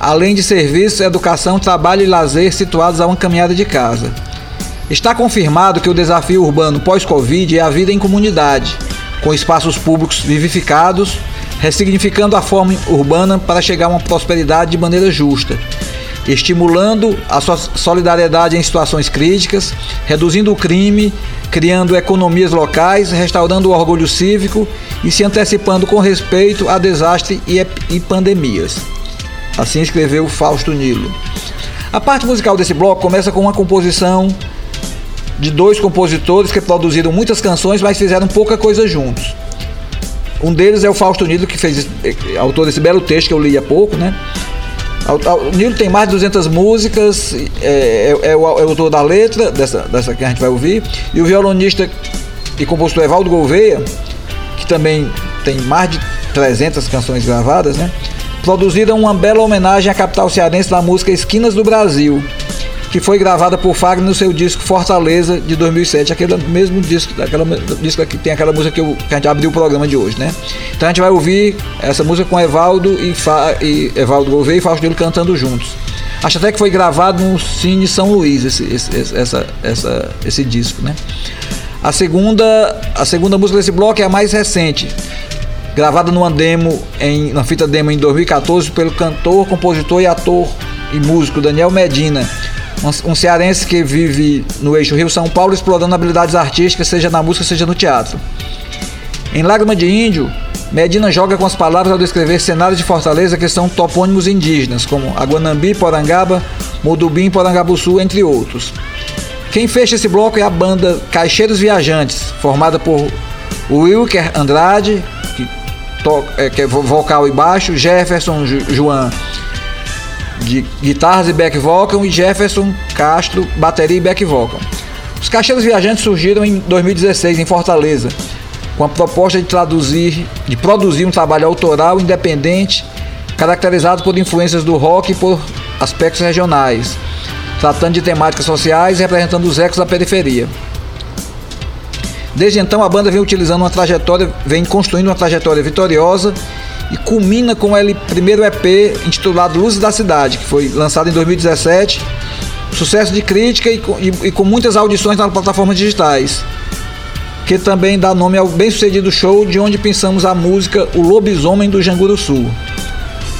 além de serviços, educação, trabalho e lazer situados a uma caminhada de casa. Está confirmado que o desafio urbano pós-Covid é a vida em comunidade, com espaços públicos vivificados, ressignificando a forma urbana para chegar a uma prosperidade de maneira justa, estimulando a solidariedade em situações críticas, reduzindo o crime, criando economias locais, restaurando o orgulho cívico e se antecipando com respeito a desastres e pandemias. Assim escreveu Fausto Nilo. A parte musical desse bloco começa com uma composição de dois compositores que produziram muitas canções, mas fizeram pouca coisa juntos. Um deles é o Fausto Nilo, que fez é, autor desse belo texto que eu li há pouco, né? O Nilo tem mais de 200 músicas, é, é, é, o, é o autor da letra, dessa, dessa que a gente vai ouvir, e o violonista e compositor Evaldo Gouveia, que também tem mais de 300 canções gravadas, né? Produziram uma bela homenagem à capital cearense da música Esquinas do Brasil, que foi gravada por Fagner no seu disco Fortaleza de 2007, aquele mesmo disco, aquela disco que tem aquela música que, eu, que a gente abriu o programa de hoje, né? Então a gente vai ouvir essa música com Evaldo e, Fa, e Evaldo Gouveia e Fausto dele cantando juntos. Acho até que foi gravado no Cine São Luís esse, esse, essa, essa, esse disco, né? A segunda, a segunda música desse bloco é a mais recente, gravada numa demo em, na fita demo em 2014 pelo cantor, compositor e ator e músico Daniel Medina um, cearense que vive no eixo Rio-São Paulo explorando habilidades artísticas, seja na música, seja no teatro. Em Lágrima de Índio, Medina joga com as palavras ao descrever cenários de Fortaleza que são topônimos indígenas, como Aguanambi, Porangaba, Modubim, Porangabuçu, entre outros. Quem fecha esse bloco é a banda Caixeiros Viajantes, formada por Wilker Andrade, é, que é vocal e baixo, Jefferson João de guitarras e back vocal, e Jefferson Castro, bateria e back vocal. Os Caixeiros Viajantes surgiram em 2016 em Fortaleza, com a proposta de traduzir, de produzir um trabalho autoral independente, caracterizado por influências do rock e por aspectos regionais, tratando de temáticas sociais e representando os ecos da periferia. Desde então a banda vem utilizando uma trajetória, vem construindo uma trajetória vitoriosa e culmina com o primeiro EP intitulado Luzes da Cidade, que foi lançado em 2017. Sucesso de crítica e com, e, e com muitas audições nas plataformas digitais. Que também dá nome ao bem-sucedido show de onde pensamos a música O Lobisomem do Janguru Sul.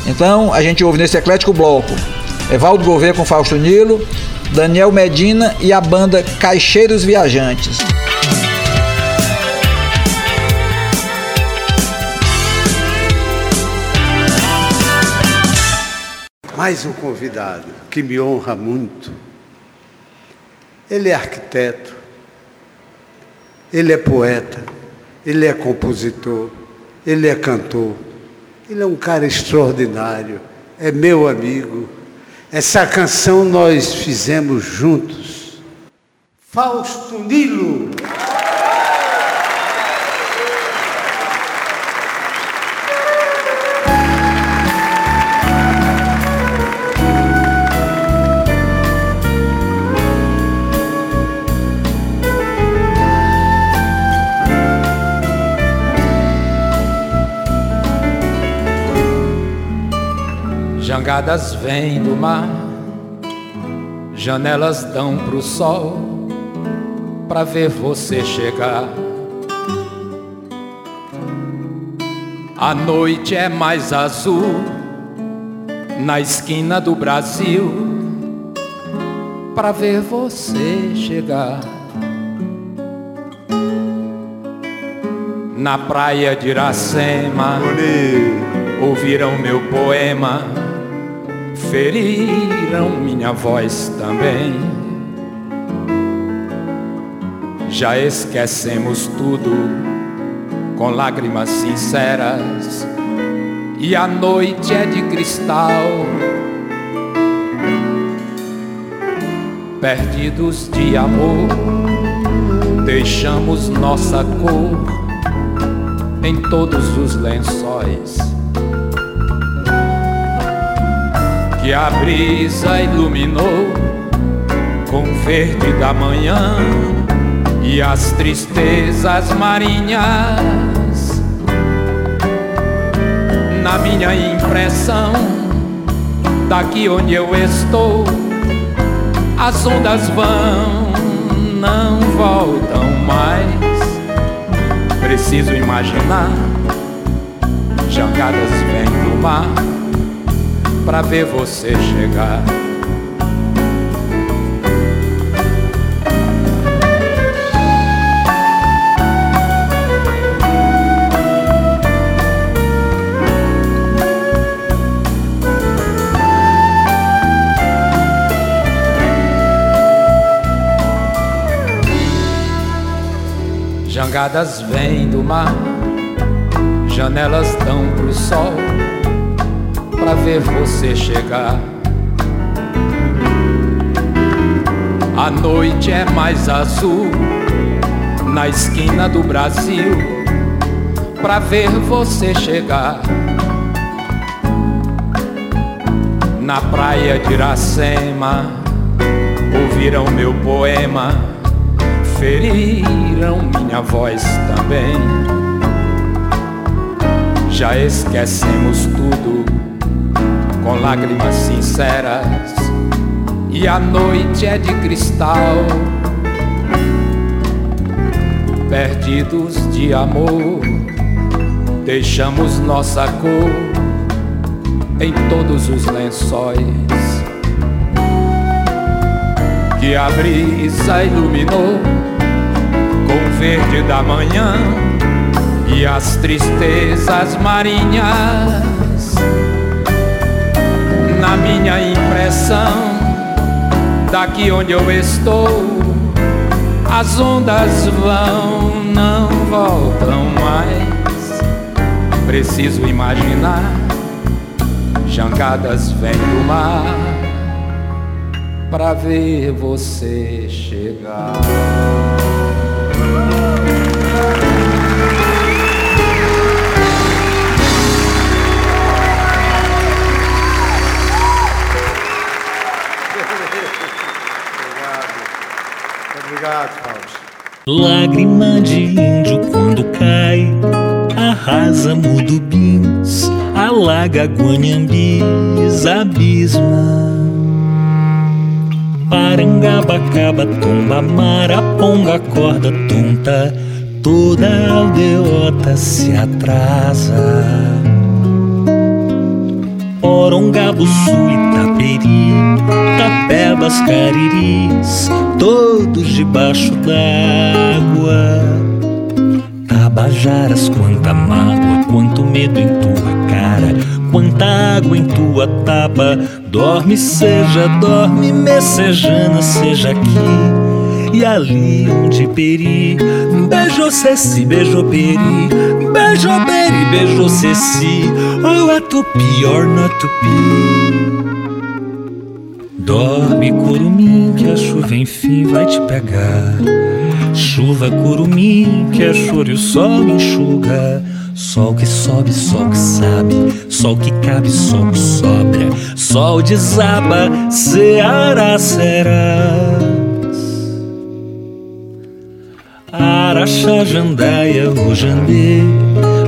Então, a gente ouve nesse eclético bloco Evaldo Gouveia com Fausto Nilo, Daniel Medina e a banda Caixeiros Viajantes. Mais um convidado que me honra muito. Ele é arquiteto, ele é poeta, ele é compositor, ele é cantor, ele é um cara extraordinário, é meu amigo. Essa canção nós fizemos juntos. Fausto Nilo. Jangadas vêm do mar, janelas dão pro sol, pra ver você chegar. A noite é mais azul, na esquina do Brasil, pra ver você chegar. Na praia de Iracema, ouviram meu poema feriram minha voz também. Já esquecemos tudo com lágrimas sinceras, e a noite é de cristal. Perdidos de amor, deixamos nossa cor em todos os lençóis que a brisa iluminou com verde da manhã e as tristezas marinhas. Na minha impressão, daqui onde eu estou, as ondas vão voltam mais. Preciso imaginar jangadas vêm do mar pra ver você chegar. Jangadas vêm do mar, janelas dão pro sol pra ver você chegar. A noite é mais azul na esquina do Brasil pra ver você chegar. Na praia de Iracema ouviram meu poema, feriram minha voz também. Já esquecemos tudo com lágrimas sinceras. E a noite é de cristal. Perdidos de amor, deixamos nossa cor em todos os lençóis. Que a brisa iluminou com o verde da manhã e as tristezas marinhas minha impressão. Daqui onde eu estou as ondas vão não voltam mais. Preciso imaginar jangadas vêm do mar pra ver você chegar Obrigado. Lágrima de índio quando cai, arrasa mudubins, alaga guanhambis, abisma. Parangabacaba, tomba, maraponga, corda tonta, toda aldeota se atrasa. Porongabuçu, Itaperi, Tapebas, Cariris, todos debaixo d'água. Tabajaras, quanta mágoa, quanto medo em tua cara, quanta água em tua taba. Dorme, seja, dorme, messejana, seja aqui e ali onde peri. Beijou Ceci, beijou peri, beijou peri, beijou Ceci. Oh, a tupi, or not tupi. Dorme, curumim, que a chuva enfim vai te pegar. Chuva, curumim, que é choro e o sol enxuga. Sol que sobe, sol que sabe, sol que cabe, sol que sobra. Sol desaba, Ceará serás. Araxá, Jandaia, Rojandê,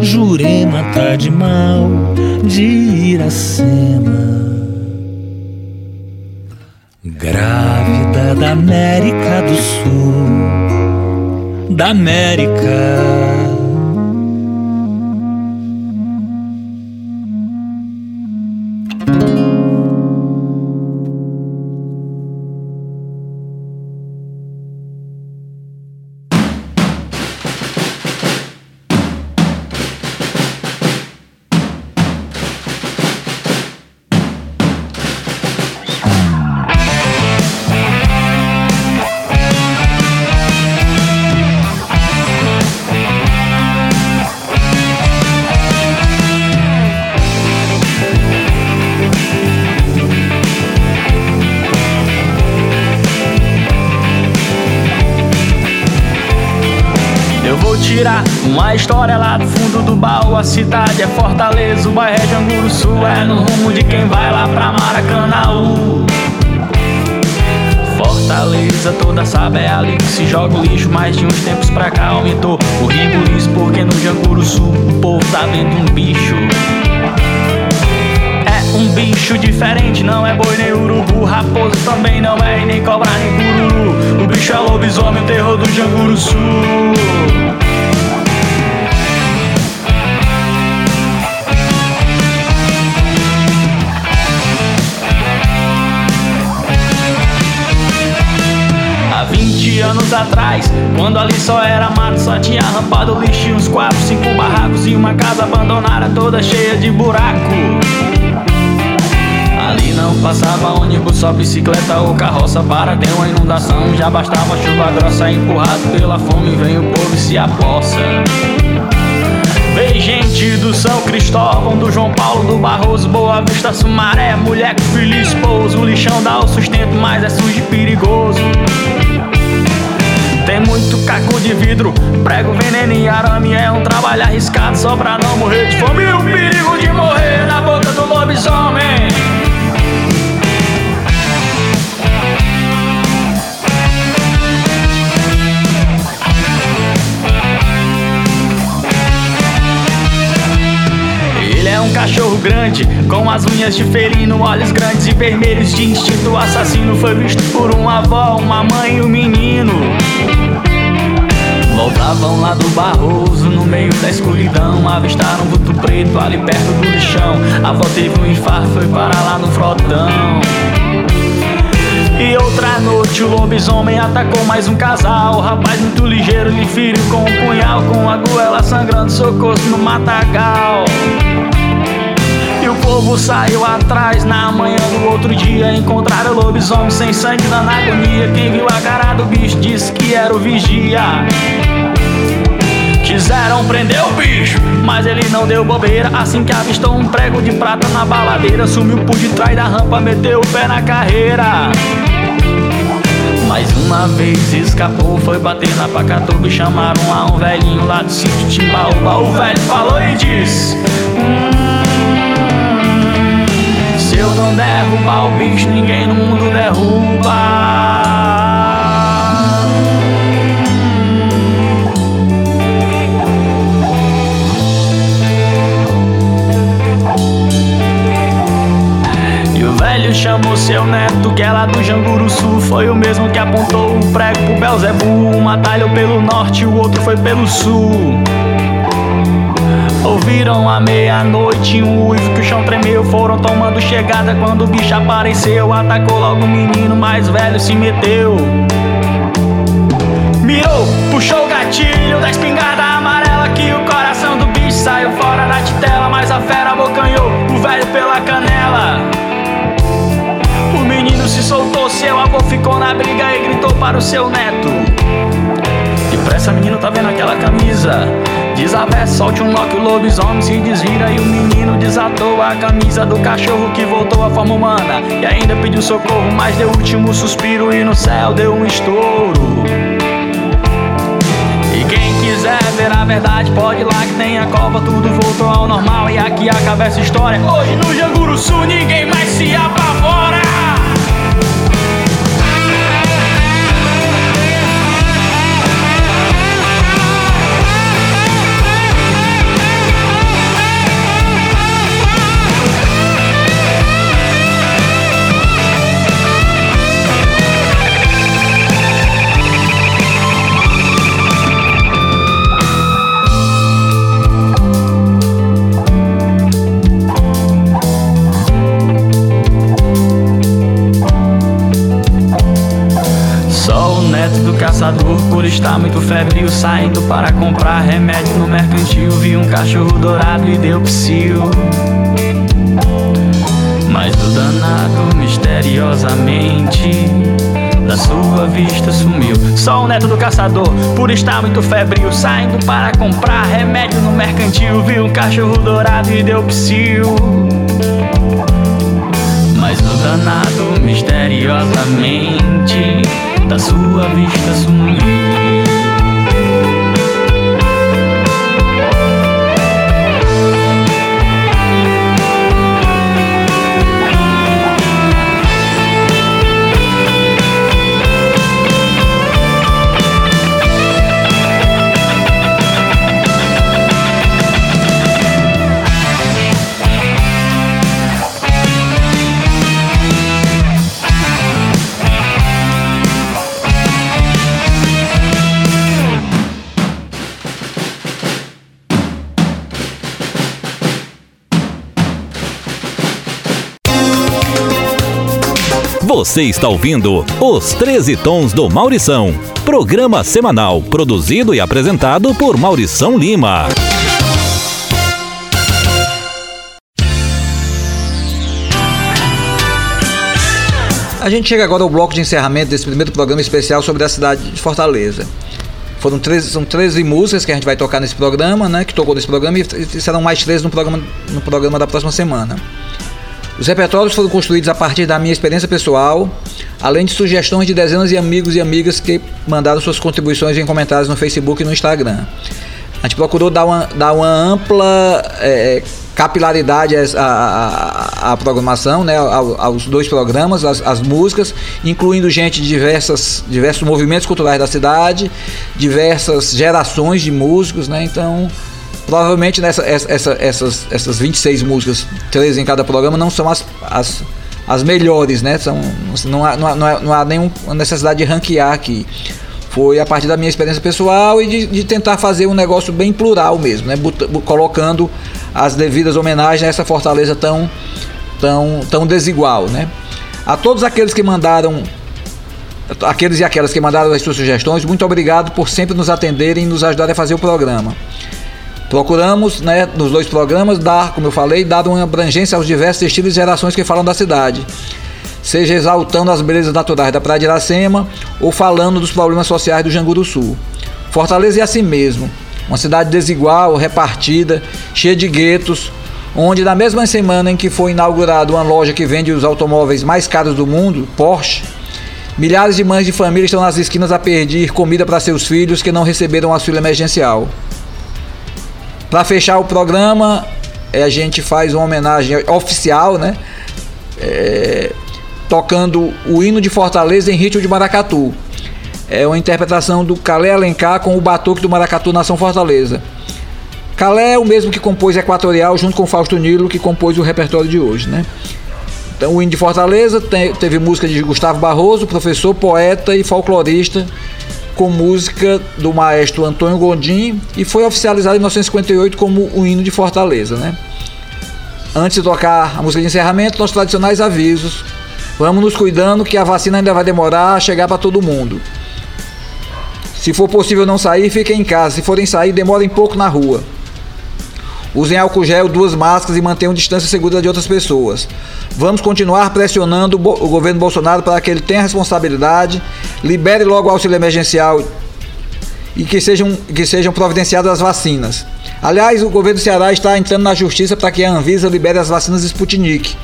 Jurema tá de mal, de Iracema. Grávida da América do Sul, da América. História lá do fundo do baú. A cidade é Fortaleza, o bairro é Janguru Sul. É no rumo de quem vai lá pra Maracanãú. Fortaleza toda sabe é ali que se joga o lixo. Mas de uns tempos pra cá aumentou o ribuliço. Porque no Janguru Sul o povo tá vendo um bicho. É um bicho diferente, não é boi nem urubu. Raposo também não é, e nem cobra nem cururu. O bicho é lobisomem, o terror do Janguruçu. Há 20 anos atrás, quando ali só era mato, só tinha rampado lixo e uns 4, 5 barracos e uma casa abandonada toda cheia de buraco. Ali não passava ônibus, só bicicleta ou carroça para ter uma inundação. Já bastava chuva grossa, empurrado pela fome, vem o povo e se apossa. Vem gente do São Cristóvão, do João Paulo, do Barroso, Boa Vista, Sumaré, mulher com filho e esposo. O lixão dá o sustento, mas é sujo e perigoso. Tem muito caco de vidro, prego, veneno e arame. É um trabalho arriscado só pra não morrer de fome. E o perigo de morrer na boca do lobisomem. Cachorro grande, com as unhas de felino, olhos grandes e vermelhos de instinto assassino. Foi visto por uma avó, uma mãe e um menino. Voltavam lá do Barroso, no meio da escuridão. Avistaram um vulto preto ali perto do lixão. A avó teve um infarto, foi parar lá no frotão. E outra noite o lobisomem atacou mais um casal. O rapaz muito ligeiro lhe feriu com um punhal, com a goela sangrando, socorro no matagal. O povo saiu atrás na manhã do outro dia. Encontraram lobisomem sem sangue dando agonia. Quem viu a cara do bicho disse que era o vigia. Quiseram prender o bicho, mas ele não deu bobeira. Assim que avistou um prego de prata na baladeira, sumiu por detrás da rampa, meteu o pé na carreira. Mais uma vez escapou, foi bater na pacatuba e chamaram lá um velhinho lá do sítio Timbaúba. O velho falou e disse: não derrubar o bicho, ninguém no mundo derruba. Velho chamou seu neto, que lá do Janguruçu. Foi o mesmo que apontou um prego pro Belzebu. Um atalhou pelo norte, o outro foi pelo sul. Ouviram à meia-noite um uivo que o chão tremeu. Foram tomando chegada quando o bicho apareceu. Atacou logo o menino mais velho, se meteu. Mirou, puxou o gatilho da espingarda amarela que o coração do bicho saiu fora da titela. Mas a fera abocanhou o velho pela canela. O menino se soltou, seu avô ficou na briga e gritou para o seu neto. Depressa, menino, tá vendo aquela camisa? Desavessa, solte um que o lobisomem se desvira E o menino desatou a camisa do cachorro que voltou à forma humana E ainda pediu socorro, mas deu o último suspiro E no céu deu um estouro. E quem quiser ver a verdade pode ir lá que tem a cova Tudo voltou ao normal e aqui acaba essa história. Hoje no Janguruçu ninguém mais se apavora estar muito febril, saindo para comprar remédio no mercantil. Vi um cachorro dourado e deu psil. Mas o danado misteriosamente da sua vista sumiu. Só o neto do caçador, por estar muito febril, saindo para comprar remédio no mercantil. Vi um cachorro dourado e deu psil. Mas o danado misteriosamente da sua vista sumiu. Você está ouvindo Os 13 Tons do Maurição. Programa semanal produzido e apresentado por Maurição Lima. A gente chega agora ao bloco de encerramento desse primeiro programa especial sobre a cidade de Fortaleza. Foram 13, são 13 músicas que a gente vai tocar nesse programa, né? Que tocou nesse programa e serão mais 13 no programa, no programa da próxima semana. Os repertórios foram construídos a partir da minha experiência pessoal, além de sugestões de dezenas de amigos e amigas que mandaram suas contribuições em comentários no Facebook e no Instagram. A gente procurou dar uma, dar uma ampla é, capilaridade à, programação, né, aos dois programas, as, as, músicas, incluindo gente de diversas, diversos movimentos culturais da cidade, diversas gerações de músicos, né, então provavelmente nessa, essa, essas, essas 26 músicas, três em cada programa, não são as, as, as melhores, né, são, não, há, não, há, não há nenhuma necessidade de ranquear aqui foi a partir da minha experiência pessoal e de, de tentar fazer um negócio bem plural mesmo, né? colocando as devidas homenagens a essa fortaleza tão, tão, tão desigual. Né? A todos aqueles que mandaram, aqueles e aquelas que mandaram as suas sugestões, muito obrigado por sempre nos atenderem e nos ajudarem a fazer o programa. Procuramos, né, nos dois programas, dar, como eu falei, dar uma abrangência aos diversos estilos e gerações que falam da cidade seja exaltando as belezas naturais da Praia de Iracema ou falando dos problemas sociais do Janguru Sul. Fortaleza é assim mesmo, uma cidade desigual, repartida, cheia de guetos, onde na mesma semana em que foi inaugurada uma loja que vende os automóveis mais caros do mundo, Porsche, milhares de mães de família estão nas esquinas a pedir comida para seus filhos que não receberam auxílio emergencial. Para fechar o programa, a gente faz uma homenagem oficial, né? É, tocando o hino de Fortaleza em ritmo de maracatu. É uma interpretação do Calé Alencar com o batuque do maracatu Nação Fortaleza. Calé é o mesmo que compôs Equatorial junto com Fausto Nilo, que compôs o repertório de hoje, né? Então, o hino de Fortaleza tem, teve música de Gustavo Barroso, professor, poeta e folclorista, com música do maestro Antônio Gondim e foi oficializado em 1958 como o hino de Fortaleza, né? Antes de tocar a música de encerramento, nossos tradicionais avisos Vamos nos cuidando que a vacina ainda vai demorar a chegar para todo mundo. Se for possível não sair, fiquem em casa. Se forem sair, demorem pouco na rua. Usem álcool gel, duas máscaras e mantenham distância segura de outras pessoas. Vamos continuar pressionando o governo Bolsonaro para que ele tenha responsabilidade, libere logo o auxílio emergencial e que sejam, que sejam providenciadas as vacinas. Aliás, o governo do Ceará está entrando na justiça para que a Anvisa libere as vacinas Sputnik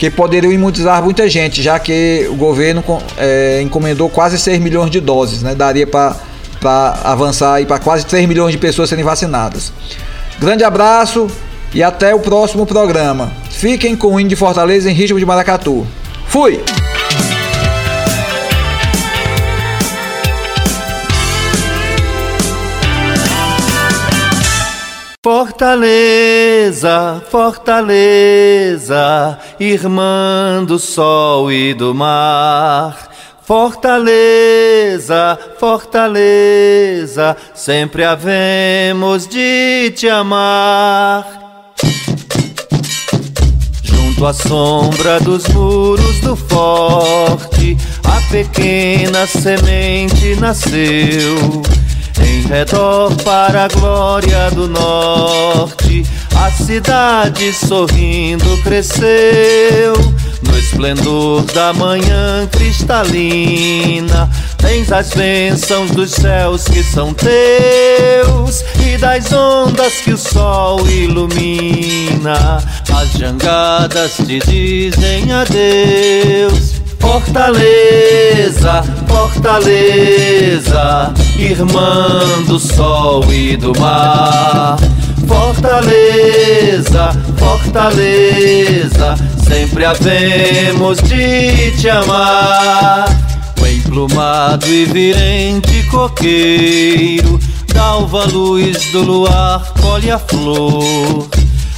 que poderiam imunizar muita gente, já que o governo é, encomendou quase 6 milhões de doses, né? Daria para avançar para quase 3 milhões de pessoas serem vacinadas. Grande abraço e até o próximo programa. Fiquem com o Índio de Fortaleza em ritmo de maracatu. Fui! Fortaleza, Fortaleza, irmã do sol e do mar. Fortaleza, Fortaleza, sempre havemos de te amar. Junto à sombra dos muros do forte, a pequena semente nasceu em redor para a glória do norte, a cidade sorrindo cresceu. No esplendor da manhã cristalina, tens as bênçãos dos céus que são teus e das ondas que o sol ilumina. As jangadas te dizem adeus. Fortaleza, Fortaleza, irmã do sol e do mar. Fortaleza, Fortaleza, sempre havemos de te amar. O emplumado e virente coqueiro, dalva luz do luar, colhe a flor.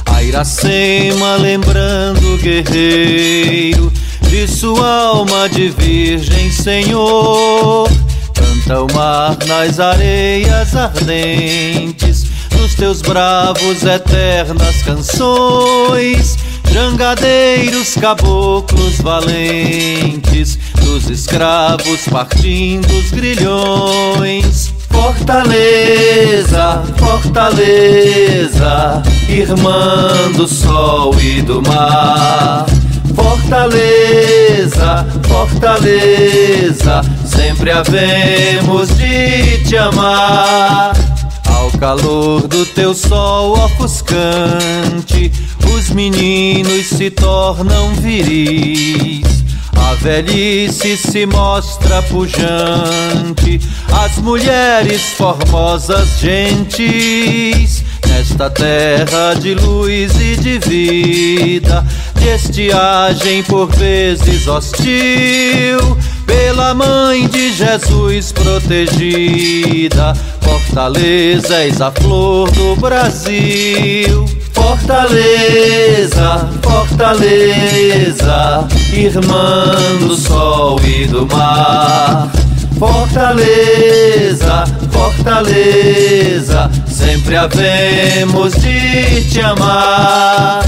A Iracema lembrando o guerreiro de sua alma de virgem, Senhor. Canta o mar nas areias ardentes, nos teus bravos eternas canções. jangadeiros, caboclos valentes, dos escravos partindo os grilhões. Fortaleza, fortaleza, irmã do sol e do mar. Fortaleza, fortaleza, sempre havemos de te amar. Ao calor do teu sol ofuscante, os meninos se tornam viris. A velhice se mostra pujante, as mulheres formosas gentes. Nesta terra de luz e de vida, de estiagem por vezes hostil, pela mãe de Jesus protegida. Fortaleza, és a flor do Brasil. Fortaleza, fortaleza, irmã do sol e do mar. Fortaleza, fortaleza, sempre havemos de te amar.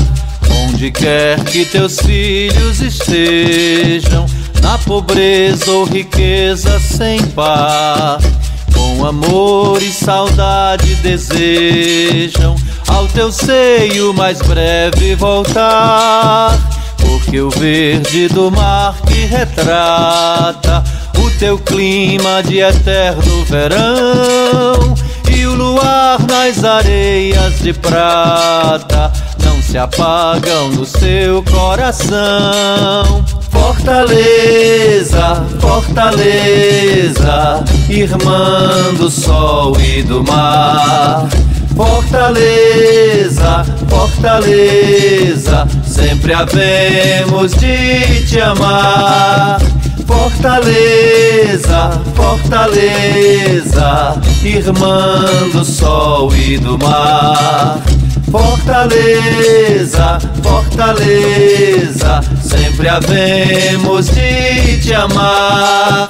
Onde quer que teus filhos estejam, na pobreza ou riqueza sem par, com amor e saudade desejam ao teu seio mais breve voltar. Porque o verde do mar que retrata o teu clima de eterno verão e o luar nas areias de prata não se apagam no seu coração. Fortaleza, fortaleza, irmã do sol e do mar. Fortaleza, fortaleza, sempre havemos de te amar. Fortaleza, fortaleza, irmã do sol e do mar. Fortaleza, fortaleza, sempre havemos de te amar.